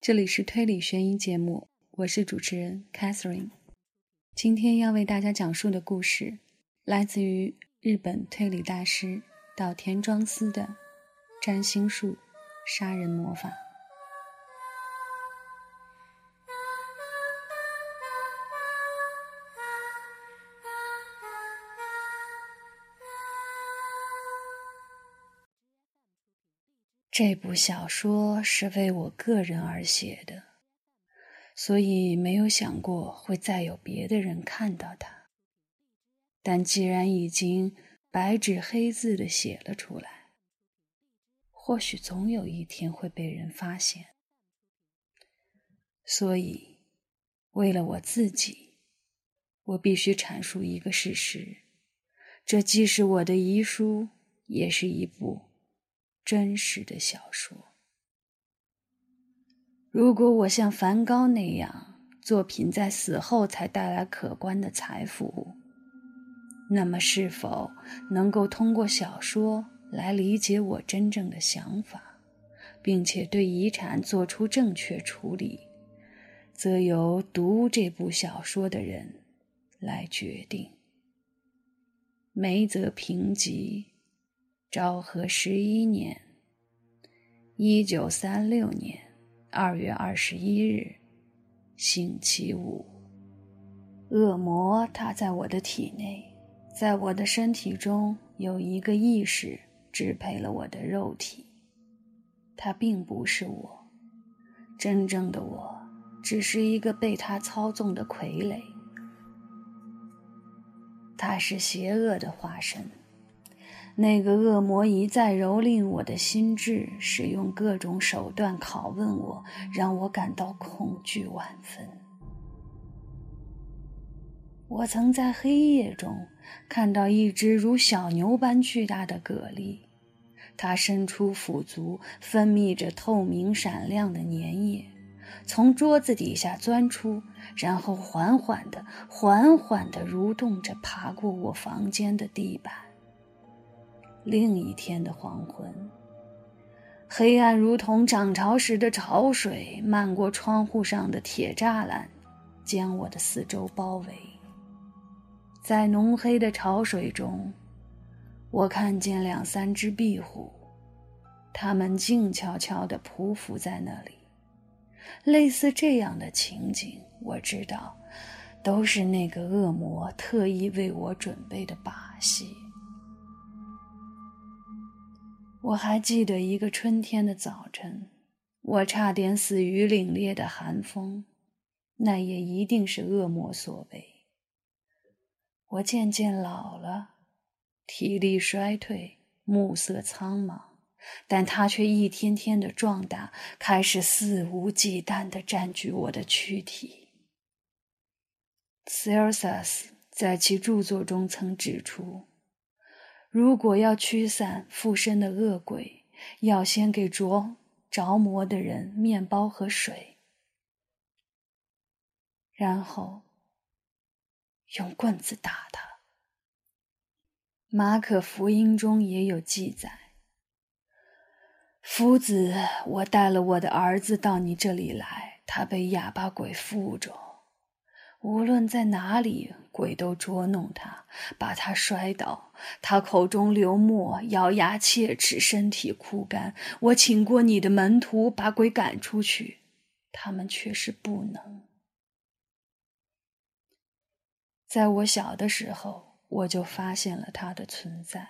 这里是推理悬疑节目，我是主持人 Catherine。今天要为大家讲述的故事，来自于日本推理大师岛田庄司的《占星术杀人魔法》。这部小说是为我个人而写的，所以没有想过会再有别的人看到它。但既然已经白纸黑字的写了出来，或许总有一天会被人发现。所以，为了我自己，我必须阐述一个事实：这既是我的遗书，也是一部。真实的小说。如果我像梵高那样，作品在死后才带来可观的财富，那么是否能够通过小说来理解我真正的想法，并且对遗产做出正确处理，则由读这部小说的人来决定。梅泽评级。昭和十一年，一九三六年二月二十一日，星期五。恶魔，它在我的体内，在我的身体中有一个意识支配了我的肉体。它并不是我，真正的我只是一个被它操纵的傀儡。他是邪恶的化身。那个恶魔一再蹂躏我的心智，使用各种手段拷问我，让我感到恐惧万分。我曾在黑夜中看到一只如小牛般巨大的蛤蜊，它伸出腹足，分泌着透明闪亮的粘液，从桌子底下钻出，然后缓缓地、缓缓地蠕动着爬过我房间的地板。另一天的黄昏，黑暗如同涨潮时的潮水，漫过窗户上的铁栅栏，将我的四周包围。在浓黑的潮水中，我看见两三只壁虎，它们静悄悄地匍匐在那里。类似这样的情景，我知道，都是那个恶魔特意为我准备的把戏。我还记得一个春天的早晨，我差点死于凛冽的寒风，那也一定是恶魔所为。我渐渐老了，体力衰退，暮色苍茫，但他却一天天的壮大，开始肆无忌惮的占据我的躯体。塞尔萨斯在其著作中曾指出。如果要驱散附身的恶鬼，要先给着着魔的人面包和水，然后用棍子打他。马可福音中也有记载：“夫子，我带了我的儿子到你这里来，他被哑巴鬼附着。”无论在哪里，鬼都捉弄他，把他摔倒。他口中流沫，咬牙切齿，身体枯干。我请过你的门徒把鬼赶出去，他们却是不能。在我小的时候，我就发现了他的存在。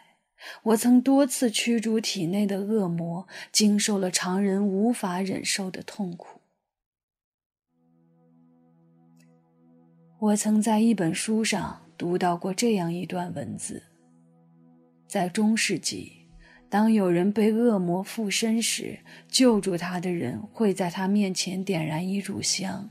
我曾多次驱逐体内的恶魔，经受了常人无法忍受的痛苦。我曾在一本书上读到过这样一段文字：在中世纪，当有人被恶魔附身时，救助他的人会在他面前点燃一炷香；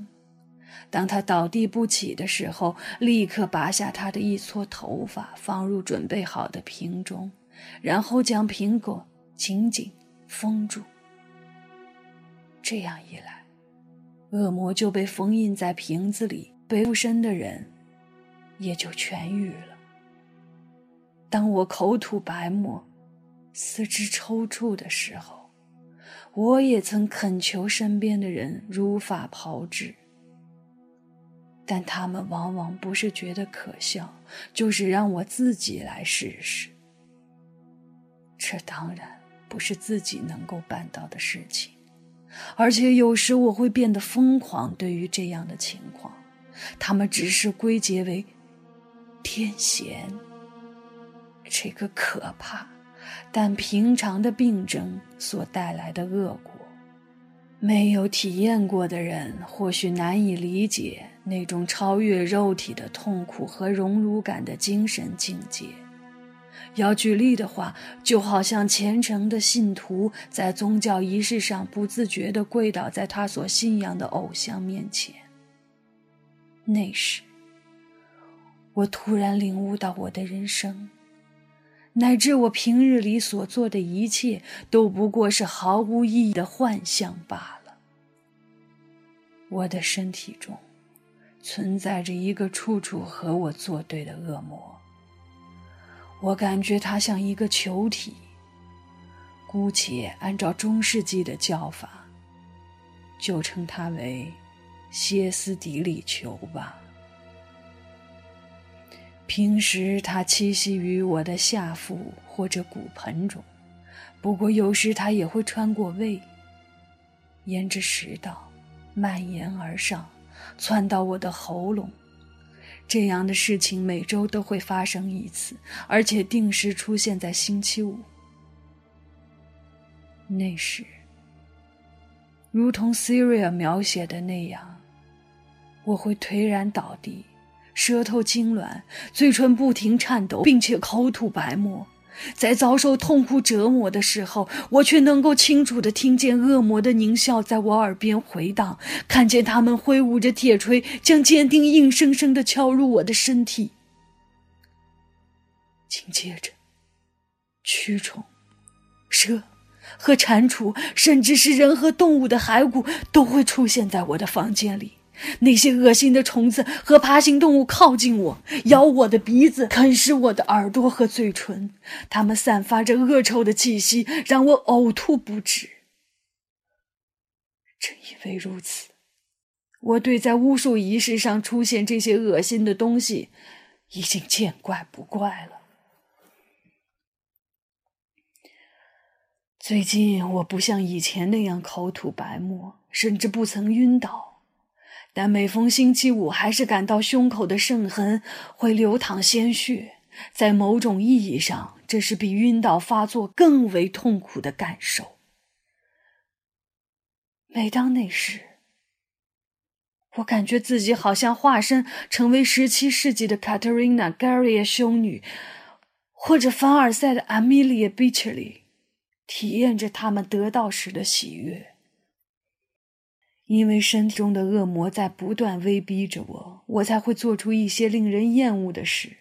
当他倒地不起的时候，立刻拔下他的一撮头发，放入准备好的瓶中，然后将苹果紧紧封住。这样一来，恶魔就被封印在瓶子里。被附身的人也就痊愈了。当我口吐白沫、四肢抽搐的时候，我也曾恳求身边的人如法炮制，但他们往往不是觉得可笑，就是让我自己来试试。这当然不是自己能够办到的事情，而且有时我会变得疯狂。对于这样的情况，他们只是归结为天嫌这个可怕但平常的病症所带来的恶果。没有体验过的人或许难以理解那种超越肉体的痛苦和荣辱感的精神境界。要举例的话，就好像虔诚的信徒在宗教仪式上不自觉地跪倒在他所信仰的偶像面前。那时，我突然领悟到，我的人生，乃至我平日里所做的一切，都不过是毫无意义的幻象罢了。我的身体中，存在着一个处处和我作对的恶魔。我感觉它像一个球体，姑且按照中世纪的叫法，就称它为歇斯底里求吧。平时它栖息于我的下腹或者骨盆中，不过有时它也会穿过胃，沿着食道蔓延而上，窜到我的喉咙。这样的事情每周都会发生一次，而且定时出现在星期五。那时，如同 Syria 描写的那样，我会颓然倒地，舌头痉挛，嘴唇不停颤抖，并且口吐白沫。在遭受痛苦折磨的时候，我却能够清楚地听见恶魔的狞笑在我耳边回荡，看见他们挥舞着铁锤，将坚定硬生生地敲入我的身体。紧接着，蛆虫、蛇和蟾蜍，甚至是人和动物的骸骨，都会出现在我的房间里。那些恶心的虫子和爬行动物靠近我，咬我的鼻子，啃食我的耳朵和嘴唇。它们散发着恶臭的气息，让我呕吐不止。正因为如此，我对在巫术仪式上出现这些恶心的东西已经见怪不怪了。最近，我不像以前那样口吐白沫，甚至不曾晕倒。但每逢星期五，还是感到胸口的圣痕会流淌鲜血。在某种意义上，这是比晕倒发作更为痛苦的感受。每当那时，我感觉自己好像化身成为十七世纪的 Caterina Garia 修女，或者凡尔赛的 Amelia Becherly，体验着他们得到时的喜悦。因为身体中的恶魔在不断威逼着我，我才会做出一些令人厌恶的事。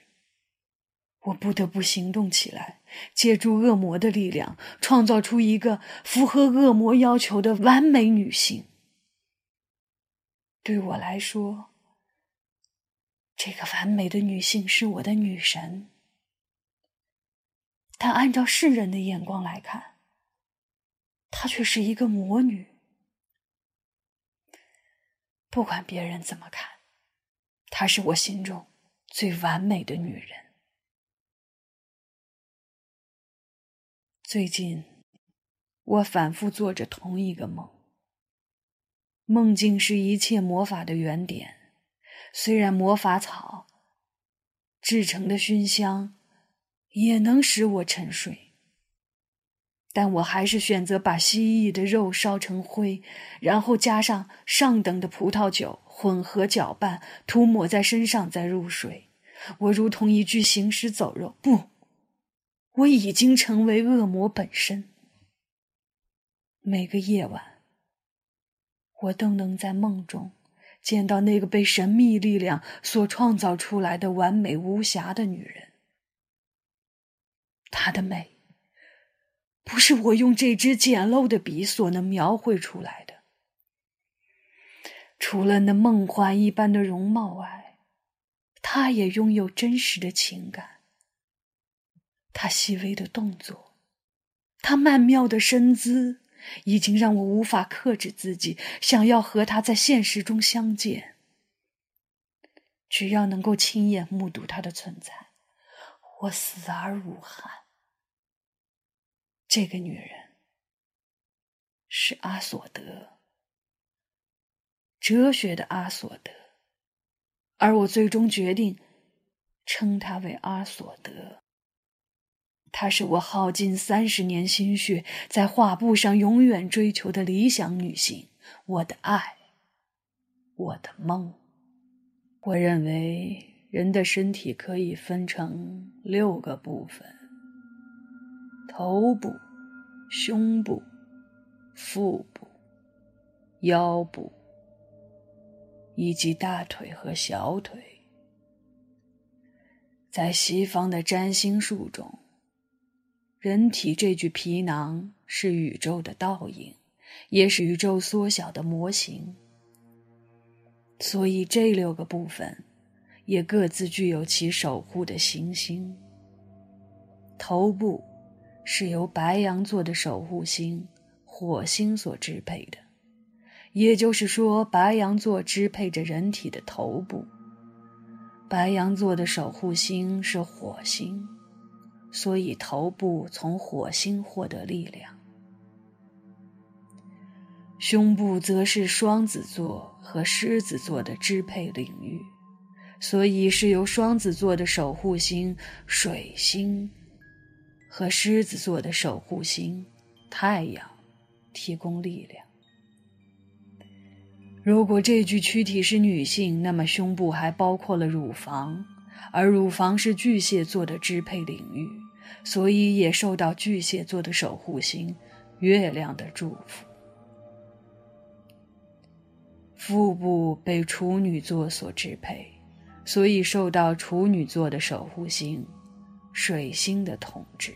我不得不行动起来，借助恶魔的力量，创造出一个符合恶魔要求的完美女性。对我来说，这个完美的女性是我的女神，但按照世人的眼光来看，她却是一个魔女。不管别人怎么看，她是我心中最完美的女人。最近，我反复做着同一个梦。梦境是一切魔法的原点，虽然魔法草制成的熏香也能使我沉睡。但我还是选择把蜥蜴的肉烧成灰，然后加上上等的葡萄酒，混合搅拌，涂抹在身上，再入睡。我如同一具行尸走肉，不，我已经成为恶魔本身。每个夜晚，我都能在梦中见到那个被神秘力量所创造出来的完美无瑕的女人，她的美。不是我用这支简陋的笔所能描绘出来的。除了那梦幻一般的容貌外，他也拥有真实的情感。他细微的动作，他曼妙的身姿，已经让我无法克制自己，想要和他在现实中相见。只要能够亲眼目睹他的存在，我死而无憾。这个女人是阿索德，哲学的阿索德，而我最终决定称她为阿索德。她是我耗尽三十年心血在画布上永远追求的理想女性，我的爱，我的梦。我认为人的身体可以分成六个部分：头部、胸部、腹部、腰部，以及大腿和小腿。在西方的占星术中。人体这具皮囊是宇宙的倒影，也是宇宙缩小的模型。所以这六个部分也各自具有其守护的行星。头部是由白羊座的守护星火星所支配的，也就是说，白羊座支配着人体的头部。白羊座的守护星是火星。所以，头部从火星获得力量，胸部则是双子座和狮子座的支配领域，所以是由双子座的守护星水星和狮子座的守护星太阳提供力量。如果这具躯体是女性，那么胸部还包括了乳房。而乳房是巨蟹座的支配领域，所以也受到巨蟹座的守护星月亮的祝福。腹部被处女座所支配，所以受到处女座的守护星水星的统治。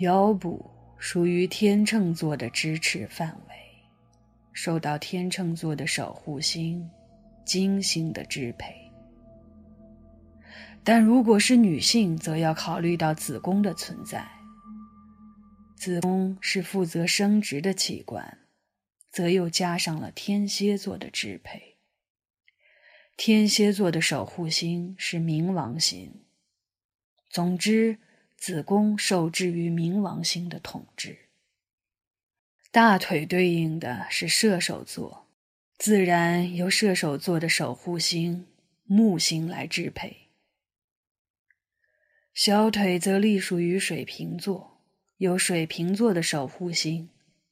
腰部属于天秤座的支持范围，受到天秤座的守护星。金星的支配，但如果是女性，则要考虑到子宫的存在。子宫是负责生殖的器官，则又加上了天蝎座的支配。天蝎座的守护星是冥王星。总之，子宫受制于冥王星的统治。大腿对应的是射手座。自然由射手座的守护星木星来支配，小腿则隶属于水瓶座，由水瓶座的守护星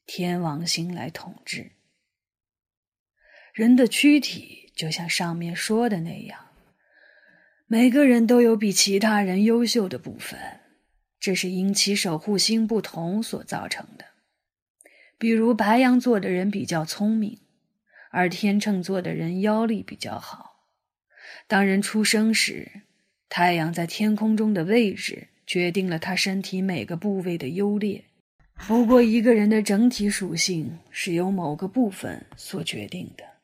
天王星来统治。人的躯体就像上面说的那样，每个人都有比其他人优秀的部分，这是因其守护星不同所造成的。比如白羊座的人比较聪明。而天秤座的人腰力比较好。当人出生时，太阳在天空中的位置决定了他身体每个部位的优劣。不过，一个人的整体属性是由某个部分所决定的。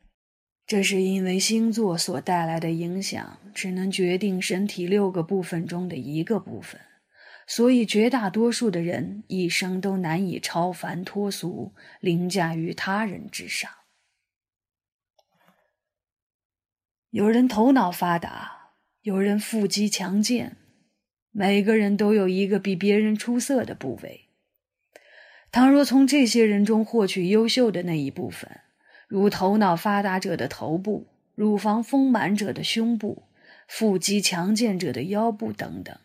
这是因为星座所带来的影响只能决定身体六个部分中的一个部分，所以绝大多数的人一生都难以超凡脱俗，凌驾于他人之上。有人头脑发达，有人腹肌强健，每个人都有一个比别人出色的部位。倘若从这些人中获取优秀的那一部分，如头脑发达者的头部、乳房丰满者的胸部、腹肌强健者的腰部等等，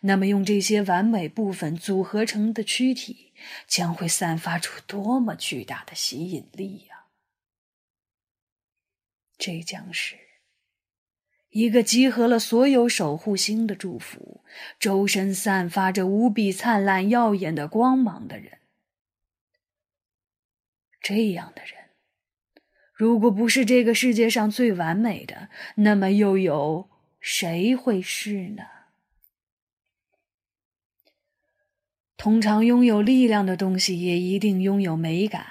那么用这些完美部分组合成的躯体，将会散发出多么巨大的吸引力呀！这将是。一个集合了所有守护星的祝福，周身散发着无比灿烂耀眼的光芒的人。这样的人，如果不是这个世界上最完美的，那么又有谁会是呢？通常拥有力量的东西，也一定拥有美感。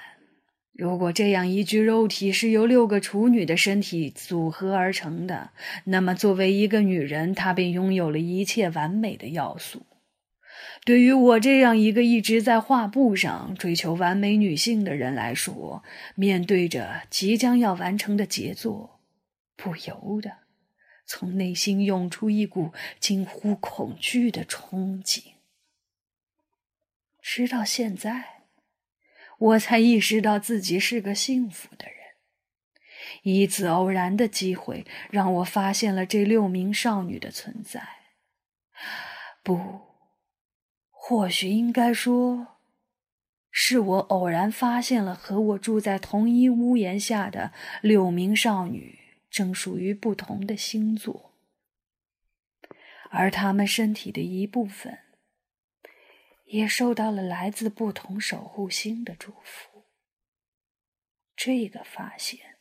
如果这样一具肉体是由六个处女的身体组合而成的，那么作为一个女人，她便拥有了一切完美的要素。对于我这样一个一直在画布上追求完美女性的人来说，面对着即将要完成的杰作，不由得从内心涌出一股近乎恐惧的憧憬。直到现在，我才意识到自己是个幸福的人。一次偶然的机会让我发现了这六名少女的存在。不。或许应该说，是我偶然发现了和我住在同一屋檐下的六名少女正属于不同的星座，而她们身体的一部分也受到了来自不同守护星的祝福。这个发现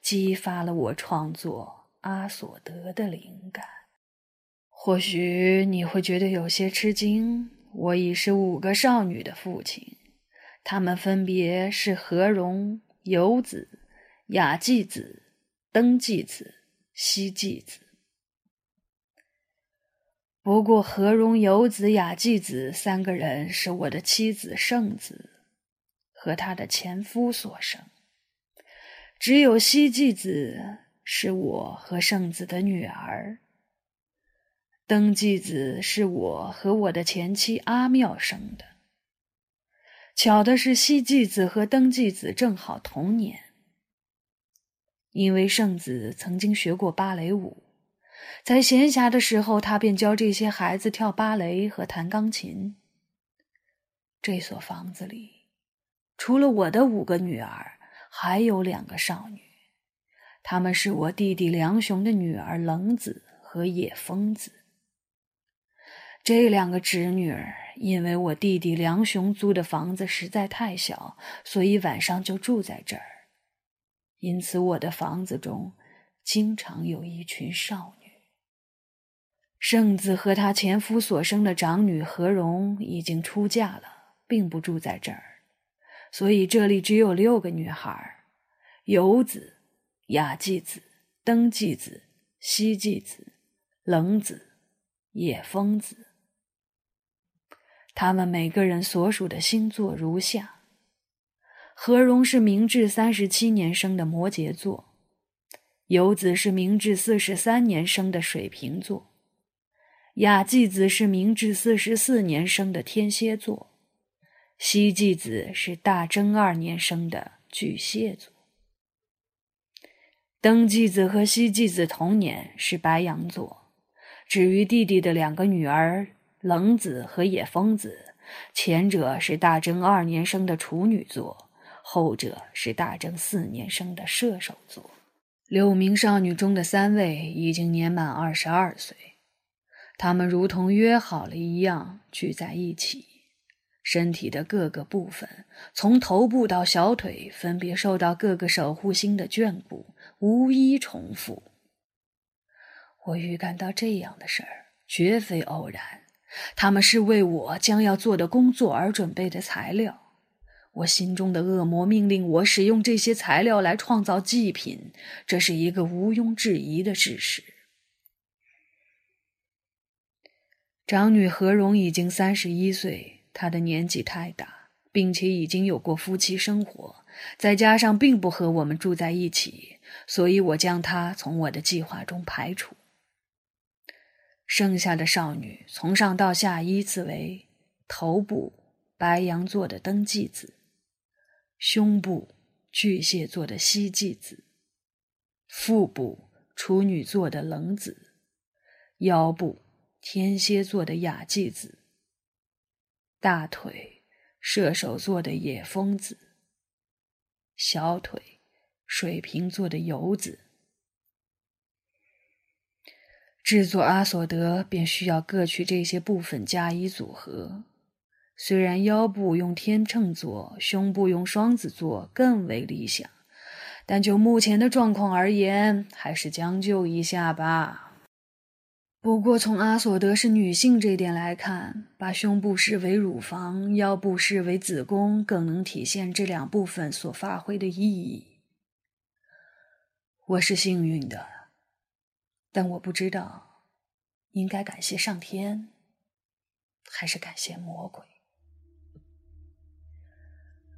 激发了我创作《阿索德》的灵感。或许你会觉得有些吃惊，我已是五个少女的父亲，他们分别是何荣、游子、雅纪子、登纪子、西纪子。不过，何荣、游子、雅纪子三个人是我的妻子圣子和她的前夫所生，只有西纪子是我和圣子的女儿。登记子是我和我的前妻阿妙生的。巧的是，西继子和登记子正好同年。因为圣子曾经学过芭蕾舞，在闲暇的时候，他便教这些孩子跳芭蕾和弹钢琴。这所房子里，除了我的五个女儿，还有两个少女，她们是我弟弟梁雄的女儿冷子和野风子。这两个侄女儿，因为我弟弟梁雄租的房子实在太小，所以晚上就住在这儿。因此，我的房子中经常有一群少女。圣子和她前夫所生的长女何荣已经出嫁了，并不住在这儿，所以这里只有六个女孩：游子、雅纪子、登纪子、西纪子、冷子、野风子。他们每个人所属的星座如下：何荣是明治三十七年生的摩羯座，游子是明治四十三年生的水瓶座，雅纪子是明治四十四年生的天蝎座，西纪子是大正二年生的巨蟹座，登纪子和西纪子同年是白羊座。至于弟弟的两个女儿。冷子和野风子，前者是大正二年生的处女座，后者是大正四年生的射手座。六名少女中的三位已经年满二十二岁，她们如同约好了一样聚在一起，身体的各个部分，从头部到小腿，分别受到各个守护星的眷顾，无一重复。我预感到这样的事儿绝非偶然。他们是为我将要做的工作而准备的材料。我心中的恶魔命令我使用这些材料来创造祭品，这是一个毋庸置疑的事实。长女何荣已经三十一岁，她的年纪太大，并且已经有过夫妻生活，再加上并不和我们住在一起，所以我将她从我的计划中排除。剩下的少女从上到下依次为：头部白羊座的登记子，胸部巨蟹座的西纪子，腹部处女座的冷子，腰部天蝎座的雅纪子，大腿射手座的野风子，小腿水瓶座的游子。制作阿索德便需要各取这些部分加以组合。虽然腰部用天秤座，胸部用双子座更为理想，但就目前的状况而言，还是将就一下吧。不过从阿索德是女性这点来看，把胸部视为乳房，腰部视为子宫，更能体现这两部分所发挥的意义。我是幸运的。但我不知道，应该感谢上天，还是感谢魔鬼？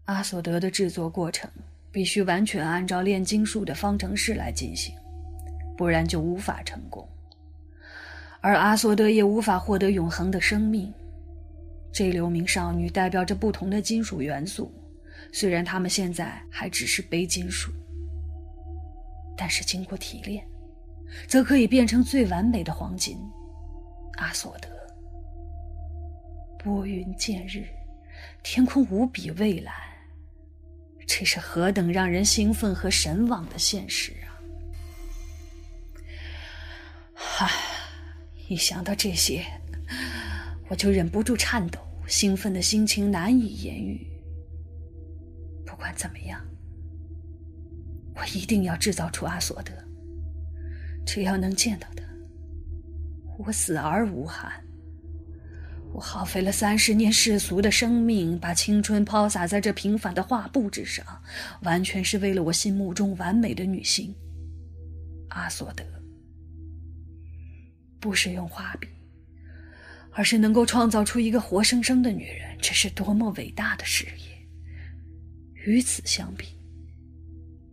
阿索德的制作过程必须完全按照炼金术的方程式来进行，不然就无法成功。而阿索德也无法获得永恒的生命。这六名少女代表着不同的金属元素，虽然她们现在还只是钡金属，但是经过提炼，则可以变成最完美的黄金。阿索德，拨云见日，天空无比蔚蓝，这是何等让人兴奋和神往的现实啊！唉，一想到这些，我就忍不住颤抖，兴奋的心情难以言喻。不管怎么样，我一定要制造出阿索德，只要能见到他，我死而无憾。我耗费了三十年世俗的生命，把青春抛洒在这平凡的画布之上，完全是为了我心目中完美的女性阿索德。不是用画笔。而是能够创造出一个活生生的女人，这是多么伟大的事业！与此相比，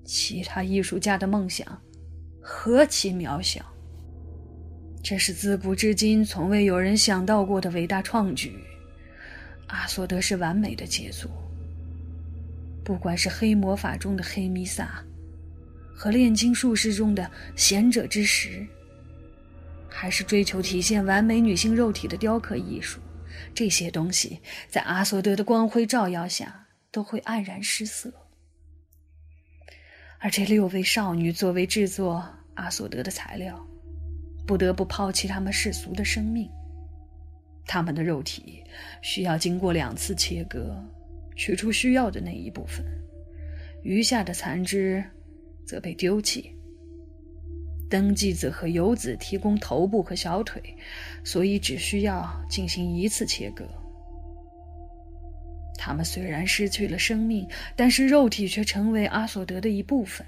其他艺术家的梦想何其渺小。这是自古至今从未有人想到过的伟大创举。阿索德是完美的杰作。不管是黑魔法中的黑弥撒，和炼金术士中的贤者之石。还是追求体现完美女性肉体的雕刻艺术，这些东西在阿索德的光辉照耀下都会黯然失色。而这六位少女作为制作阿索德的材料，不得不抛弃她们世俗的生命。她们的肉体需要经过两次切割，取出需要的那一部分，余下的残肢则被丢弃。登记子和游子提供头部和小腿，所以只需要进行一次切割。他们虽然失去了生命，但是肉体却成为阿索德的一部分。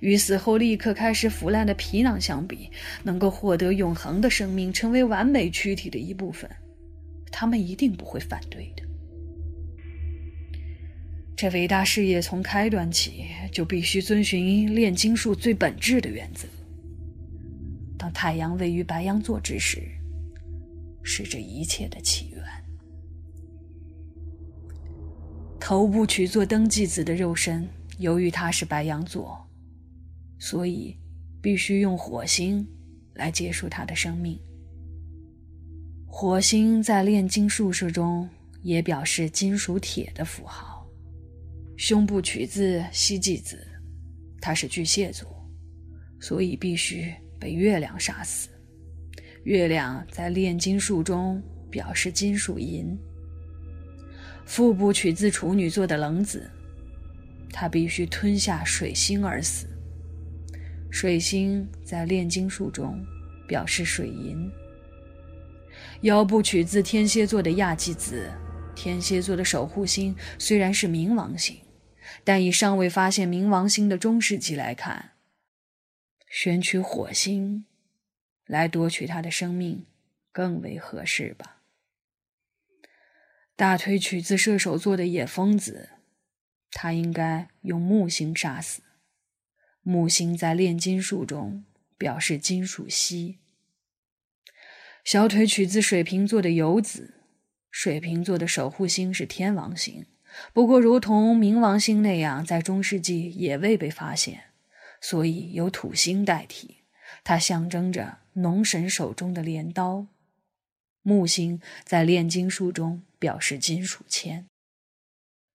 与死后立刻开始腐烂的皮囊相比，能够获得永恒的生命，成为完美躯体的一部分，他们一定不会反对的。这伟大事业从开端起就必须遵循炼金术最本质的原则。当太阳位于白羊座之时，是这一切的起源。头部取作登记子的肉身，由于他是白羊座，所以必须用火星来结束他的生命。火星在炼金术士中也表示金属铁的符号。胸部取自西祭子，他是巨蟹座，所以必须。被月亮杀死。月亮在炼金术中表示金属银。腹部取自处女座的冷子，他必须吞下水星而死。水星在炼金术中表示水银。腰部取自天蝎座的亚纪子，天蝎座的守护星虽然是冥王星，但以尚未发现冥王星的中世纪来看。选取火星来夺取他的生命，更为合适吧。大腿取自射手座的野疯子，他应该用木星杀死。木星在炼金术中表示金属锡。小腿取自水瓶座的游子，水瓶座的守护星是天王星，不过如同冥王星那样，在中世纪也未被发现。所以由土星代替，它象征着农神手中的镰刀。木星在炼金术中表示金属铅。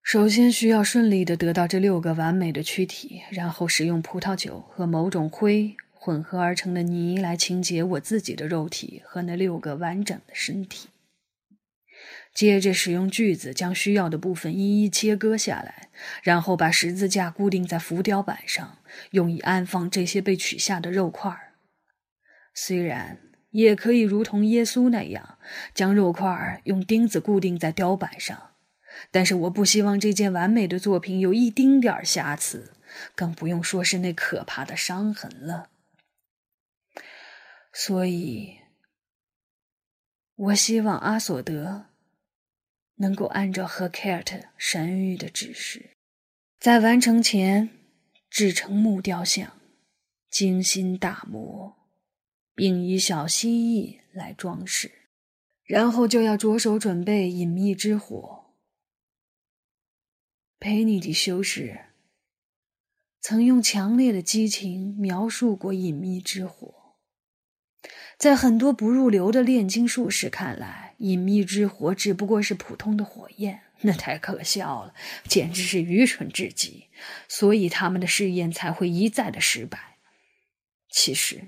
首先需要顺利的得到这六个完美的躯体，然后使用葡萄酒和某种灰混合而成的泥来清洁我自己的肉体和那六个完整的身体。接着使用锯子将需要的部分一一切割下来，然后把十字架固定在浮雕板上，用以安放这些被取下的肉块虽然也可以如同耶稣那样将肉块用钉子固定在雕板上，但是我不希望这件完美的作品有一丁点儿瑕疵，更不用说是那可怕的伤痕了。所以。我希望阿索德能够按照赫凯尔特神谕的指示，在完成前制成木雕像，精心打磨，并以小蜥蜴来装饰，然后就要着手准备隐秘之火。佩尼迪修士曾用强烈的激情描述过隐秘之火。在很多不入流的炼金术士看来，隐秘之火只不过是普通的火焰，那太可笑了，简直是愚蠢至极。所以他们的试验才会一再的失败。其实，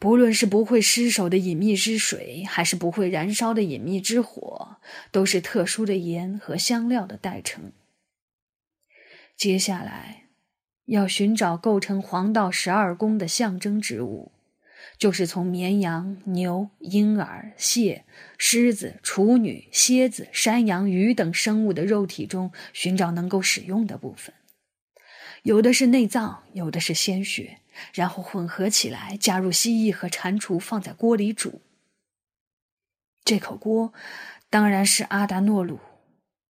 不论是不会失手的隐秘之水，还是不会燃烧的隐秘之火，都是特殊的盐和香料的代称。接下来，要寻找构成黄道十二宫的象征之物。就是从绵羊、牛、婴儿、蟹、狮子、处女、蝎子、山羊、鱼等生物的肉体中寻找能够使用的部分，有的是内脏，有的是鲜血，然后混合起来，加入蜥蜴和蟾蜍，放在锅里煮。这口锅当然是阿达诺鲁，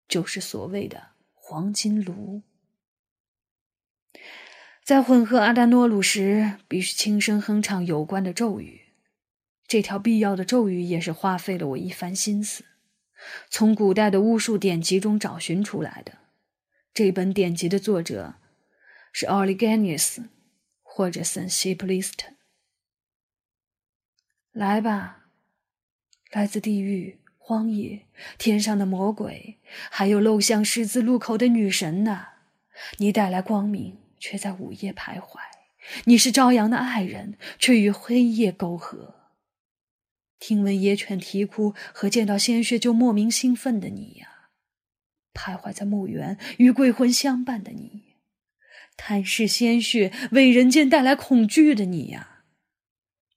就是所谓的黄金炉。在混合阿达诺鲁时，必须轻声哼唱有关的咒语。这条必要的咒语也是花费了我一番心思，从古代的巫术典籍中找寻出来的。这本典籍的作者是奥利甘尼斯或者圣西普利斯特。来吧，来自地狱、荒野、天上的魔鬼，还有陋巷十字路口的女神呐！你带来光明。却在午夜徘徊。你是朝阳的爱人，却与黑夜沟合。听闻野犬啼哭和见到鲜血就莫名兴奋的你呀，徘徊在墓园与鬼魂相伴的你，探视鲜血为人间带来恐惧的你呀，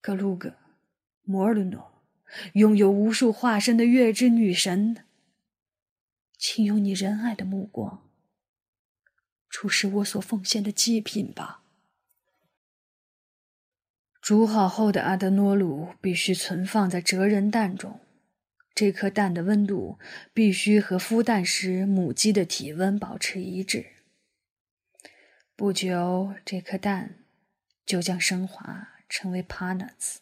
格鲁格，摩尔诺，拥有无数化身的月之女神，请用你仁爱的目光。出示我所奉献的祭品吧。煮好后的阿德诺鲁必须存放在哲人蛋中，这颗蛋的温度必须和孵蛋时母鸡的体温保持一致。不久，这颗蛋就将升华成为帕纳兹，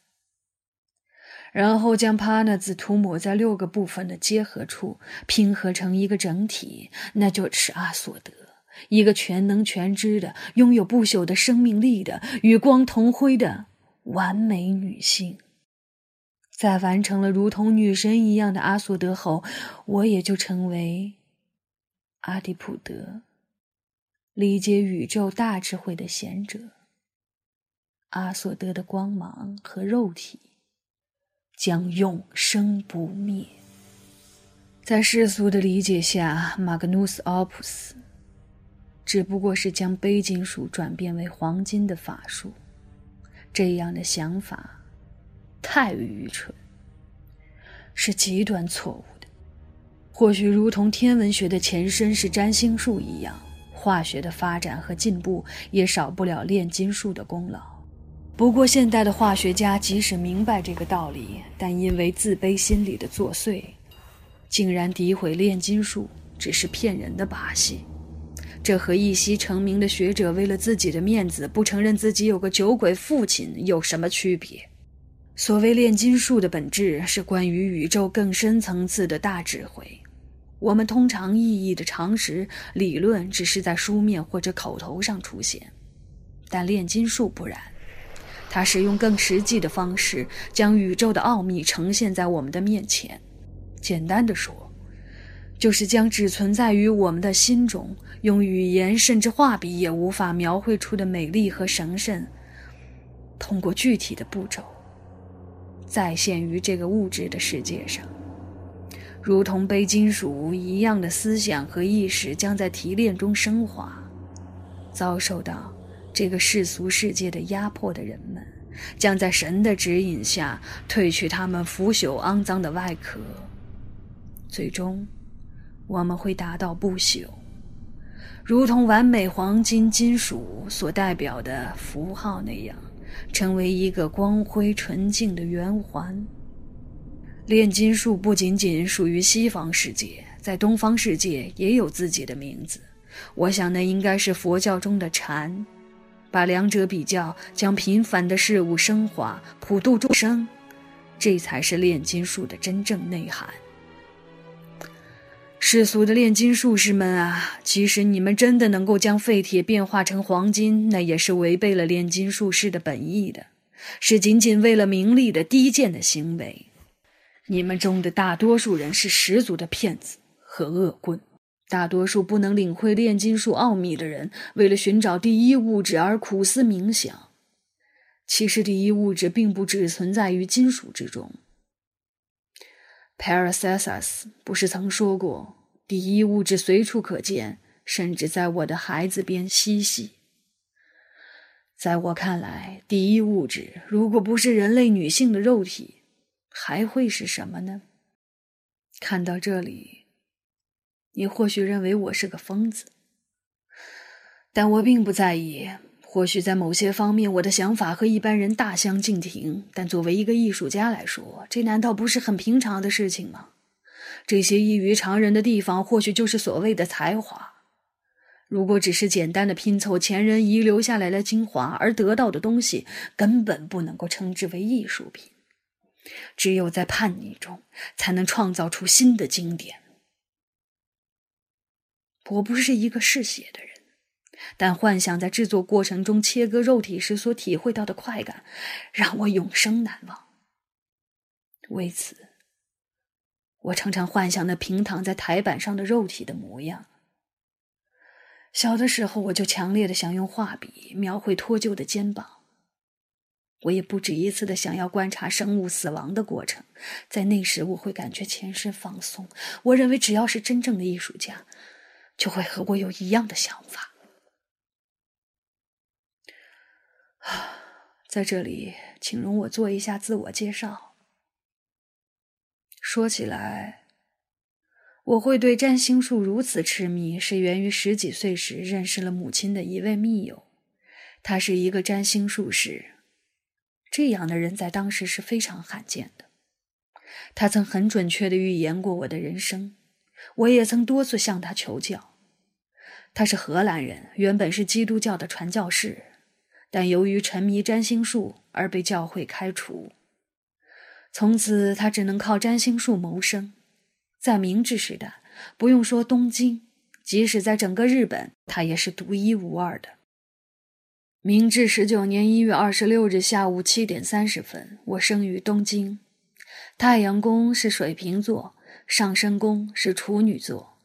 然后将帕纳兹涂抹在六个部分的结合处，拼合成一个整体，那就是阿索德。一个全能全知的、拥有不朽的生命力的、与光同辉的完美女性，在完成了如同女神一样的阿索德后，我也就成为阿迪普德，理解宇宙大智慧的贤者。阿索德的光芒和肉体将永生不灭。在世俗的理解下，马格努斯·奥普斯。只不过是将钡金属转变为黄金的法术，这样的想法太愚蠢，是极端错误的。或许如同天文学的前身是占星术一样，化学的发展和进步也少不了炼金术的功劳。不过，现代的化学家即使明白这个道理，但因为自卑心理的作祟，竟然诋毁炼金术只是骗人的把戏。这和一夕成名的学者为了自己的面子不承认自己有个酒鬼父亲有什么区别？所谓炼金术的本质是关于宇宙更深层次的大智慧，我们通常意义的常识理论只是在书面或者口头上出现，但炼金术不然，它使用更实际的方式将宇宙的奥秘呈现在我们的面前。简单的说。就是将只存在于我们的心中，用语言甚至画笔也无法描绘出的美丽和神圣，通过具体的步骤，再现于这个物质的世界上，如同被金属一样的思想和意识将在提炼中升华。遭受到这个世俗世界的压迫的人们，将在神的指引下褪去他们腐朽肮脏的外壳，最终。我们会达到不朽，如同完美黄金金属所代表的符号那样，成为一个光辉纯净的圆环。炼金术不仅仅属于西方世界，在东方世界也有自己的名字。我想那应该是佛教中的禅。把两者比较，将平凡的事物升华，普度众生，这才是炼金术的真正内涵。世俗的炼金术士们啊，其实你们真的能够将废铁变化成黄金，那也是违背了炼金术士的本意的，是仅仅为了名利的低贱的行为。你们中的大多数人是十足的骗子和恶棍，大多数不能领会炼金术奥秘的人，为了寻找第一物质而苦思冥想。其实，第一物质并不只存在于金属之中。Paracelsus 不是曾说过，第一物质随处可见，甚至在我的孩子边嬉戏。在我看来，第一物质如果不是人类女性的肉体，还会是什么呢？看到这里，你或许认为我是个疯子，但我并不在意。或许在某些方面，我的想法和一般人大相径庭，但作为一个艺术家来说，这难道不是很平常的事情吗？这些异于常人的地方，或许就是所谓的才华。如果只是简单的拼凑前人遗留下来的精华而得到的东西，根本不能够称之为艺术品。只有在叛逆中，才能创造出新的经典。我不是一个嗜血的人。但幻想在制作过程中切割肉体时所体会到的快感，让我永生难忘。为此，我常常幻想那平躺在台板上的肉体的模样。小的时候，我就强烈的想用画笔描绘脱臼的肩膀。我也不止一次的想要观察生物死亡的过程，在那时我会感觉全身放松。我认为，只要是真正的艺术家，就会和我有一样的想法。啊在这里，请容我做一下自我介绍。说起来，我会对占星术如此痴迷，是源于十几岁时认识了母亲的一位密友，他是一个占星术士。这样的人在当时是非常罕见的。他曾很准确的预言过我的人生，我也曾多次向他求教。他是荷兰人，原本是基督教的传教士。但由于沉迷占星术而被教会开除，从此他只能靠占星术谋生。在明治时代，不用说东京，即使在整个日本，他也是独一无二的。明治十九年一月二十六日下午七点三十分，我生于东京。太阳宫是水瓶座，上升宫是处女座。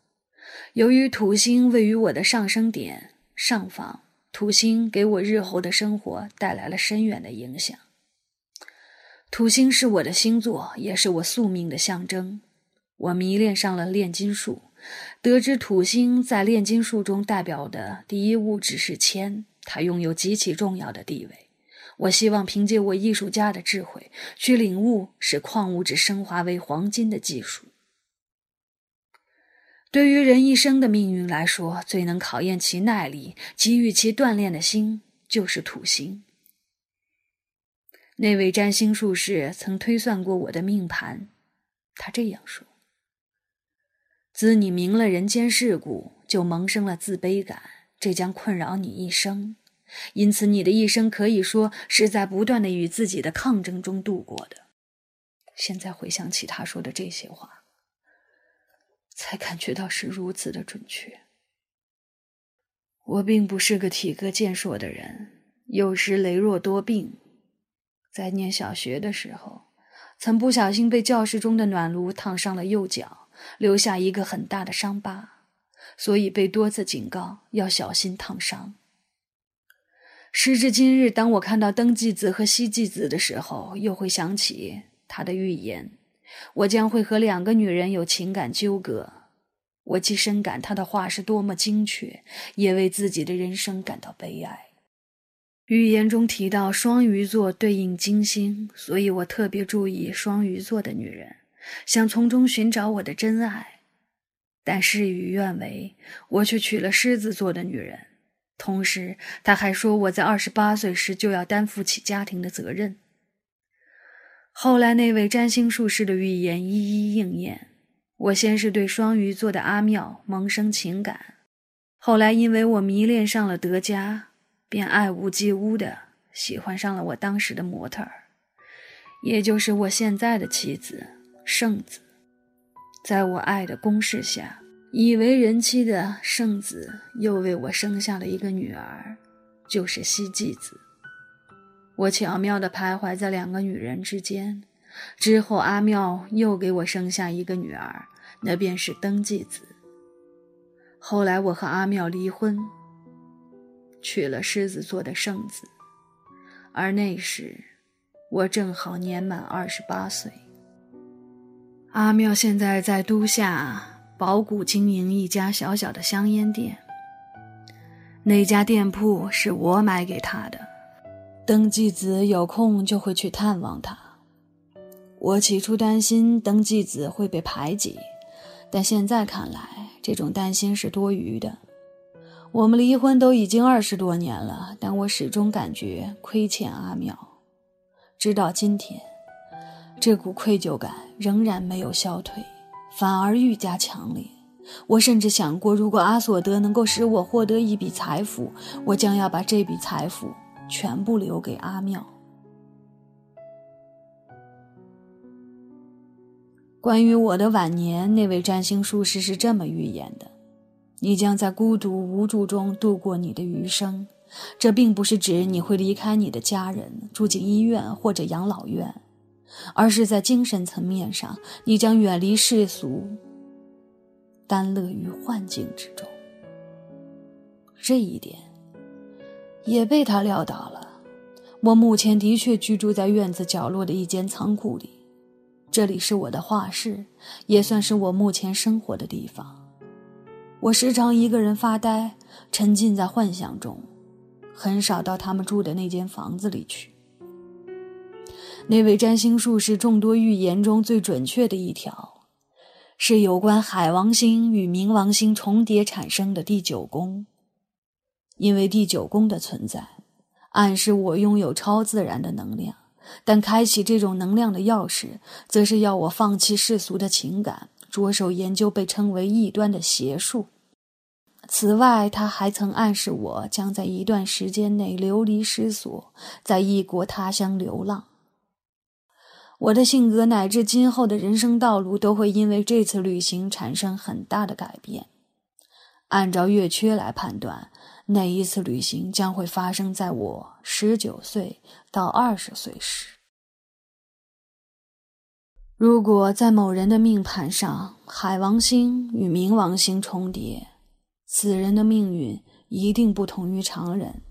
由于土星位于我的上升点上方。土星给我日后的生活带来了深远的影响。土星是我的星座，也是我宿命的象征。我迷恋上了炼金术，得知土星在炼金术中代表的第一物质是铅，它拥有极其重要的地位。我希望凭借我艺术家的智慧，去领悟使矿物质升华为黄金的技术。对于人一生的命运来说，最能考验其耐力、给予其锻炼的心，就是土星。那位占星术士曾推算过我的命盘，他这样说：“自你明了人间世故，就萌生了自卑感，这将困扰你一生。因此，你的一生可以说是在不断的与自己的抗争中度过的。”现在回想起他说的这些话。才感觉到是如此的准确。我并不是个体格健硕的人，有时羸弱多病。在念小学的时候，曾不小心被教室中的暖炉烫伤了右脚，留下一个很大的伤疤，所以被多次警告要小心烫伤。时至今日，当我看到登记子和西记子的时候，又会想起他的预言。我将会和两个女人有情感纠葛，我既深感他的话是多么精确，也为自己的人生感到悲哀。预言中提到双鱼座对应金星，所以我特别注意双鱼座的女人，想从中寻找我的真爱。但事与愿违，我却娶了狮子座的女人。同时，他还说我在二十八岁时就要担负起家庭的责任。后来那位占星术士的预言一一应验。我先是对双鱼座的阿妙萌生情感，后来因为我迷恋上了德加，便爱屋及乌的喜欢上了我当时的模特儿，也就是我现在的妻子圣子。在我爱的攻势下，已为人妻的圣子又为我生下了一个女儿，就是希纪子。我巧妙地徘徊在两个女人之间。之后，阿妙又给我生下一个女儿，那便是登记子。后来，我和阿妙离婚，娶了狮子座的圣子，而那时我正好年满二十八岁。阿妙现在在都下宝谷经营一家小小的香烟店，那家店铺是我买给他的。登记子有空就会去探望他。我起初担心登记子会被排挤，但现在看来，这种担心是多余的。我们离婚都已经二十多年了，但我始终感觉亏欠阿妙。直到今天，这股愧疚感仍然没有消退，反而愈加强烈。我甚至想过，如果阿索德能够使我获得一笔财富，我将要把这笔财富全部留给阿妙。关于我的晚年，那位占星术士是这么预言的：你将在孤独无助中度过你的余生。这并不是指你会离开你的家人，住进医院或者养老院，而是在精神层面上，你将远离世俗，单乐于幻境之中。这一点也被他料到了。我目前的确居住在院子角落的一间仓库里。这里是我的画室，也算是我目前生活的地方。我时常一个人发呆，沉浸在幻想中，很少到他们住的那间房子里去。那位占星术士众多预言中最准确的一条，是有关海王星与冥王星重叠产生的第九宫，因为第九宫的存在，暗示我拥有超自然的能量。但开启这种能量的钥匙，则是要我放弃世俗的情感，着手研究被称为异端的邪术。此外，他还曾暗示我将在一段时间内流离失所，在异国他乡流浪。我的性格乃至今后的人生道路，都会因为这次旅行产生很大的改变。按照月缺来判断。那一次旅行将会发生在我十九岁到二十岁时。如果在某人的命盘上，海王星与冥王星重叠，此人的命运一定不同于常人。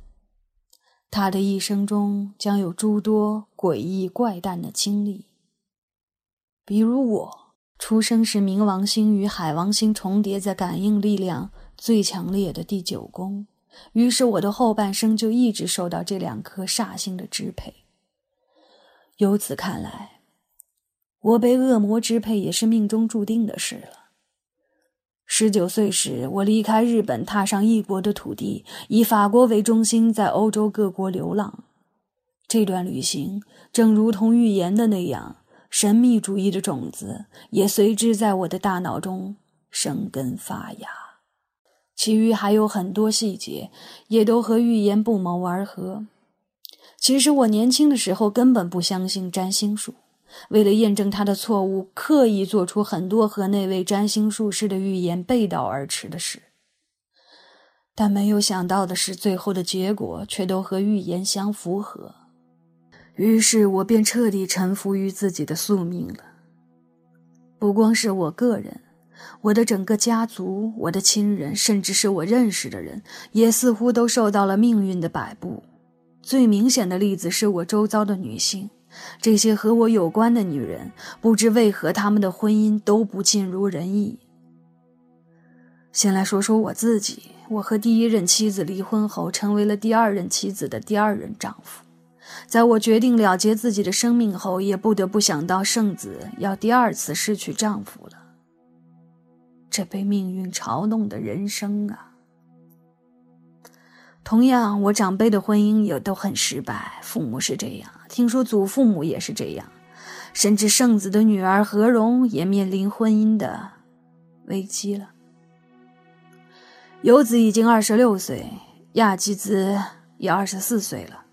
他的一生中将有诸多诡异怪诞的经历，比如我出生时，冥王星与海王星重叠在感应力量最强烈的第九宫。于是我的后半生就一直受到这两颗煞星的支配。由此看来，我被恶魔支配也是命中注定的事了。十九岁时，我离开日本，踏上异国的土地，以法国为中心，在欧洲各国流浪。这段旅行正如同预言的那样，神秘主义的种子也随之在我的大脑中生根发芽。其余还有很多细节，也都和预言不谋而合。其实我年轻的时候根本不相信占星术，为了验证他的错误，刻意做出很多和那位占星术师的预言背道而驰的事。但没有想到的是，最后的结果却都和预言相符合。于是我便彻底臣服于自己的宿命了。不光是我个人。我的整个家族、我的亲人，甚至是我认识的人，也似乎都受到了命运的摆布。最明显的例子是我周遭的女性，这些和我有关的女人，不知为何她们的婚姻都不尽如人意。先来说说我自己，我和第一任妻子离婚后，成为了第二任妻子的第二任丈夫。在我决定了结自己的生命后，也不得不想到圣子要第二次失去丈夫了。这被命运嘲弄的人生啊！同样，我长辈的婚姻也都很失败，父母是这样，听说祖父母也是这样。甚至圣子的女儿何荣也面临婚姻的危机了。游子已经二十六岁，亚纪子也二十四岁了。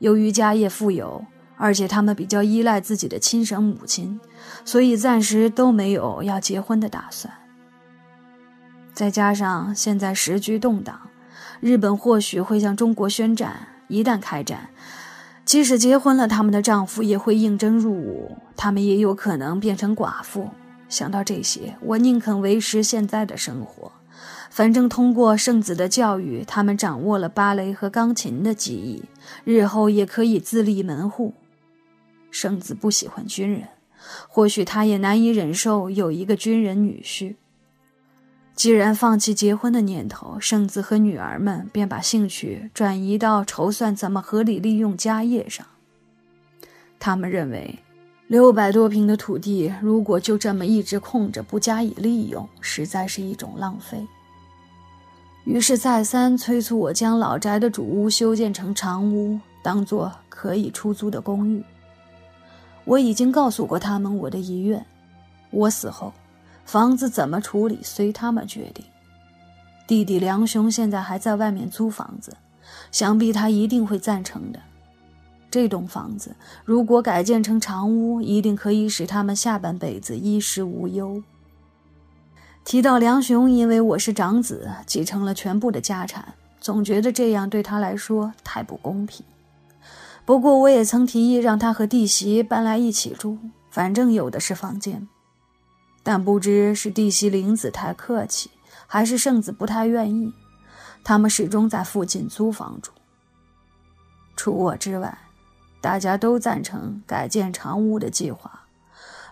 由于家业富有，而且他们比较依赖自己的亲生母亲，所以暂时都没有要结婚的打算。再加上现在时局动荡，日本或许会向中国宣战。一旦开战，即使结婚了，他们的丈夫也会应征入伍，他们也有可能变成寡妇。想到这些，我宁肯维持现在的生活。反正通过圣子的教育，他们掌握了芭蕾和钢琴的技艺，日后也可以自立门户。圣子不喜欢军人，或许他也难以忍受有一个军人女婿。既然放弃结婚的念头，圣子和女儿们便把兴趣转移到筹算怎么合理利用家业上。他们认为，六百多平的土地如果就这么一直空着不加以利用，实在是一种浪费。于是再三催促我将老宅的主屋修建成长屋，当做可以出租的公寓。我已经告诉过他们我的遗愿：我死后，房子怎么处理随他们决定。弟弟梁雄现在还在外面租房子，想必他一定会赞成的。这栋房子如果改建成长屋，一定可以使他们下半辈子衣食无忧。提到梁雄，因为我是长子，继承了全部的家产，总觉得这样对他来说太不公平。不过，我也曾提议让他和弟媳搬来一起住，反正有的是房间。但不知是弟媳玲子太客气，还是圣子不太愿意，他们始终在附近租房住。除我之外，大家都赞成改建长屋的计划，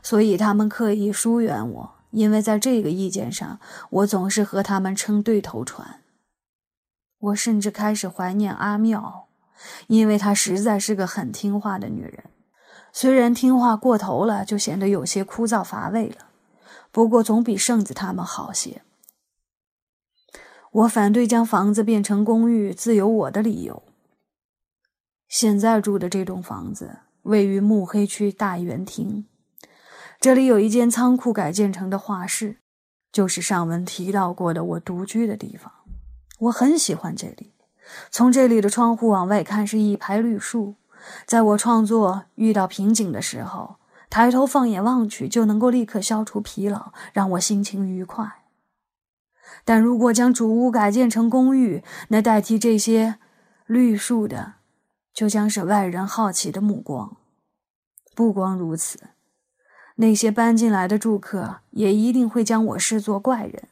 所以他们刻意疏远我。因为在这个意见上，我总是和他们称对头船。我甚至开始怀念阿妙，因为她实在是个很听话的女人。虽然听话过头了，就显得有些枯燥乏味了，不过总比圣子他们好些。我反对将房子变成公寓，自有我的理由。现在住的这栋房子位于目黑区大园厅。这里有一间仓库改建成的画室，就是上文提到过的我独居的地方。我很喜欢这里，从这里的窗户往外看是一排绿树。在我创作遇到瓶颈的时候，抬头放眼望去，就能够立刻消除疲劳，让我心情愉快。但如果将主屋改建成公寓，那代替这些绿树的，就将是外人好奇的目光。不光如此。那些搬进来的住客也一定会将我视作怪人，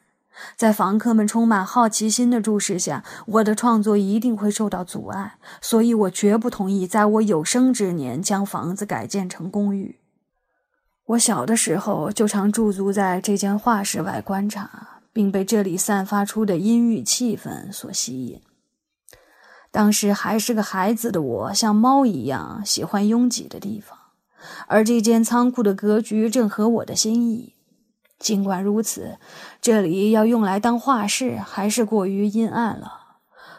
在房客们充满好奇心的注视下，我的创作一定会受到阻碍。所以我绝不同意在我有生之年将房子改建成公寓。我小的时候就常驻足在这间画室外观察，并被这里散发出的阴郁气氛所吸引。当时还是个孩子的我，像猫一样喜欢拥挤的地方。而这间仓库的格局正合我的心意。尽管如此，这里要用来当画室还是过于阴暗了。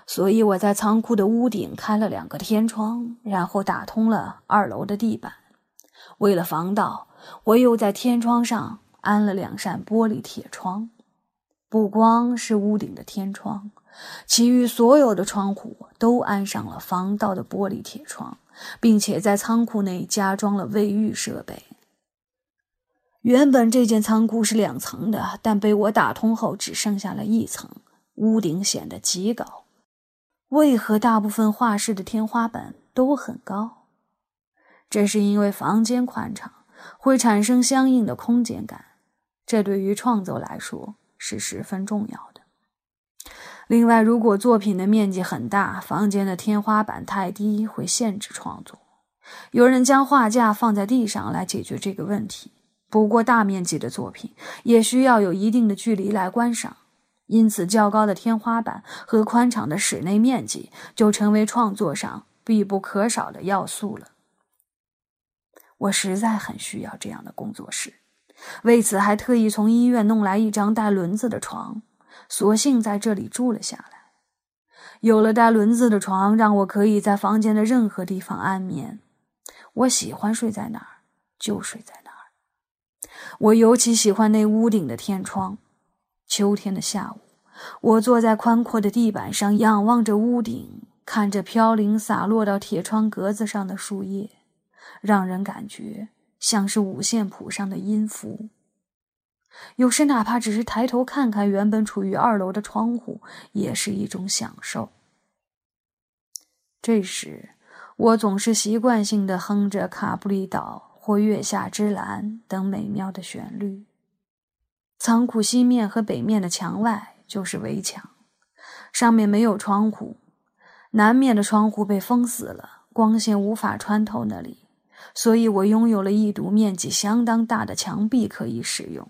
所以我在仓库的屋顶开了两个天窗，然后打通了二楼的地板。为了防盗，我又在天窗上安了两扇玻璃铁窗。不光是屋顶的天窗，其余所有的窗户都安上了防盗的玻璃铁窗。并且在仓库内加装了卫浴设备。原本这间仓库是两层的，但被我打通后只剩下了一层，屋顶显得极高。为何大部分画室的天花板都很高？这是因为房间宽敞会产生相应的空间感，这对于创作来说是十分重要的。另外，如果作品的面积很大，房间的天花板太低，会限制创作。有人将画架放在地上来解决这个问题。不过，大面积的作品也需要有一定的距离来观赏，因此，较高的天花板和宽敞的室内面积就成为创作上必不可少的要素了。我实在很需要这样的工作室，为此还特意从医院弄来一张带轮子的床。索性在这里住了下来。有了带轮子的床，让我可以在房间的任何地方安眠。我喜欢睡在哪儿，就睡在那儿。我尤其喜欢那屋顶的天窗。秋天的下午，我坐在宽阔的地板上，仰望着屋顶，看着飘零洒落到铁窗格子上的树叶，让人感觉像是五线谱上的音符。有时，哪怕只是抬头看看原本处于二楼的窗户，也是一种享受。这时，我总是习惯性的哼着《卡布里岛》或《月下之蓝》等美妙的旋律。仓库西面和北面的墙外就是围墙，上面没有窗户，南面的窗户被封死了，光线无法穿透那里，所以我拥有了一堵面积相当大的墙壁可以使用。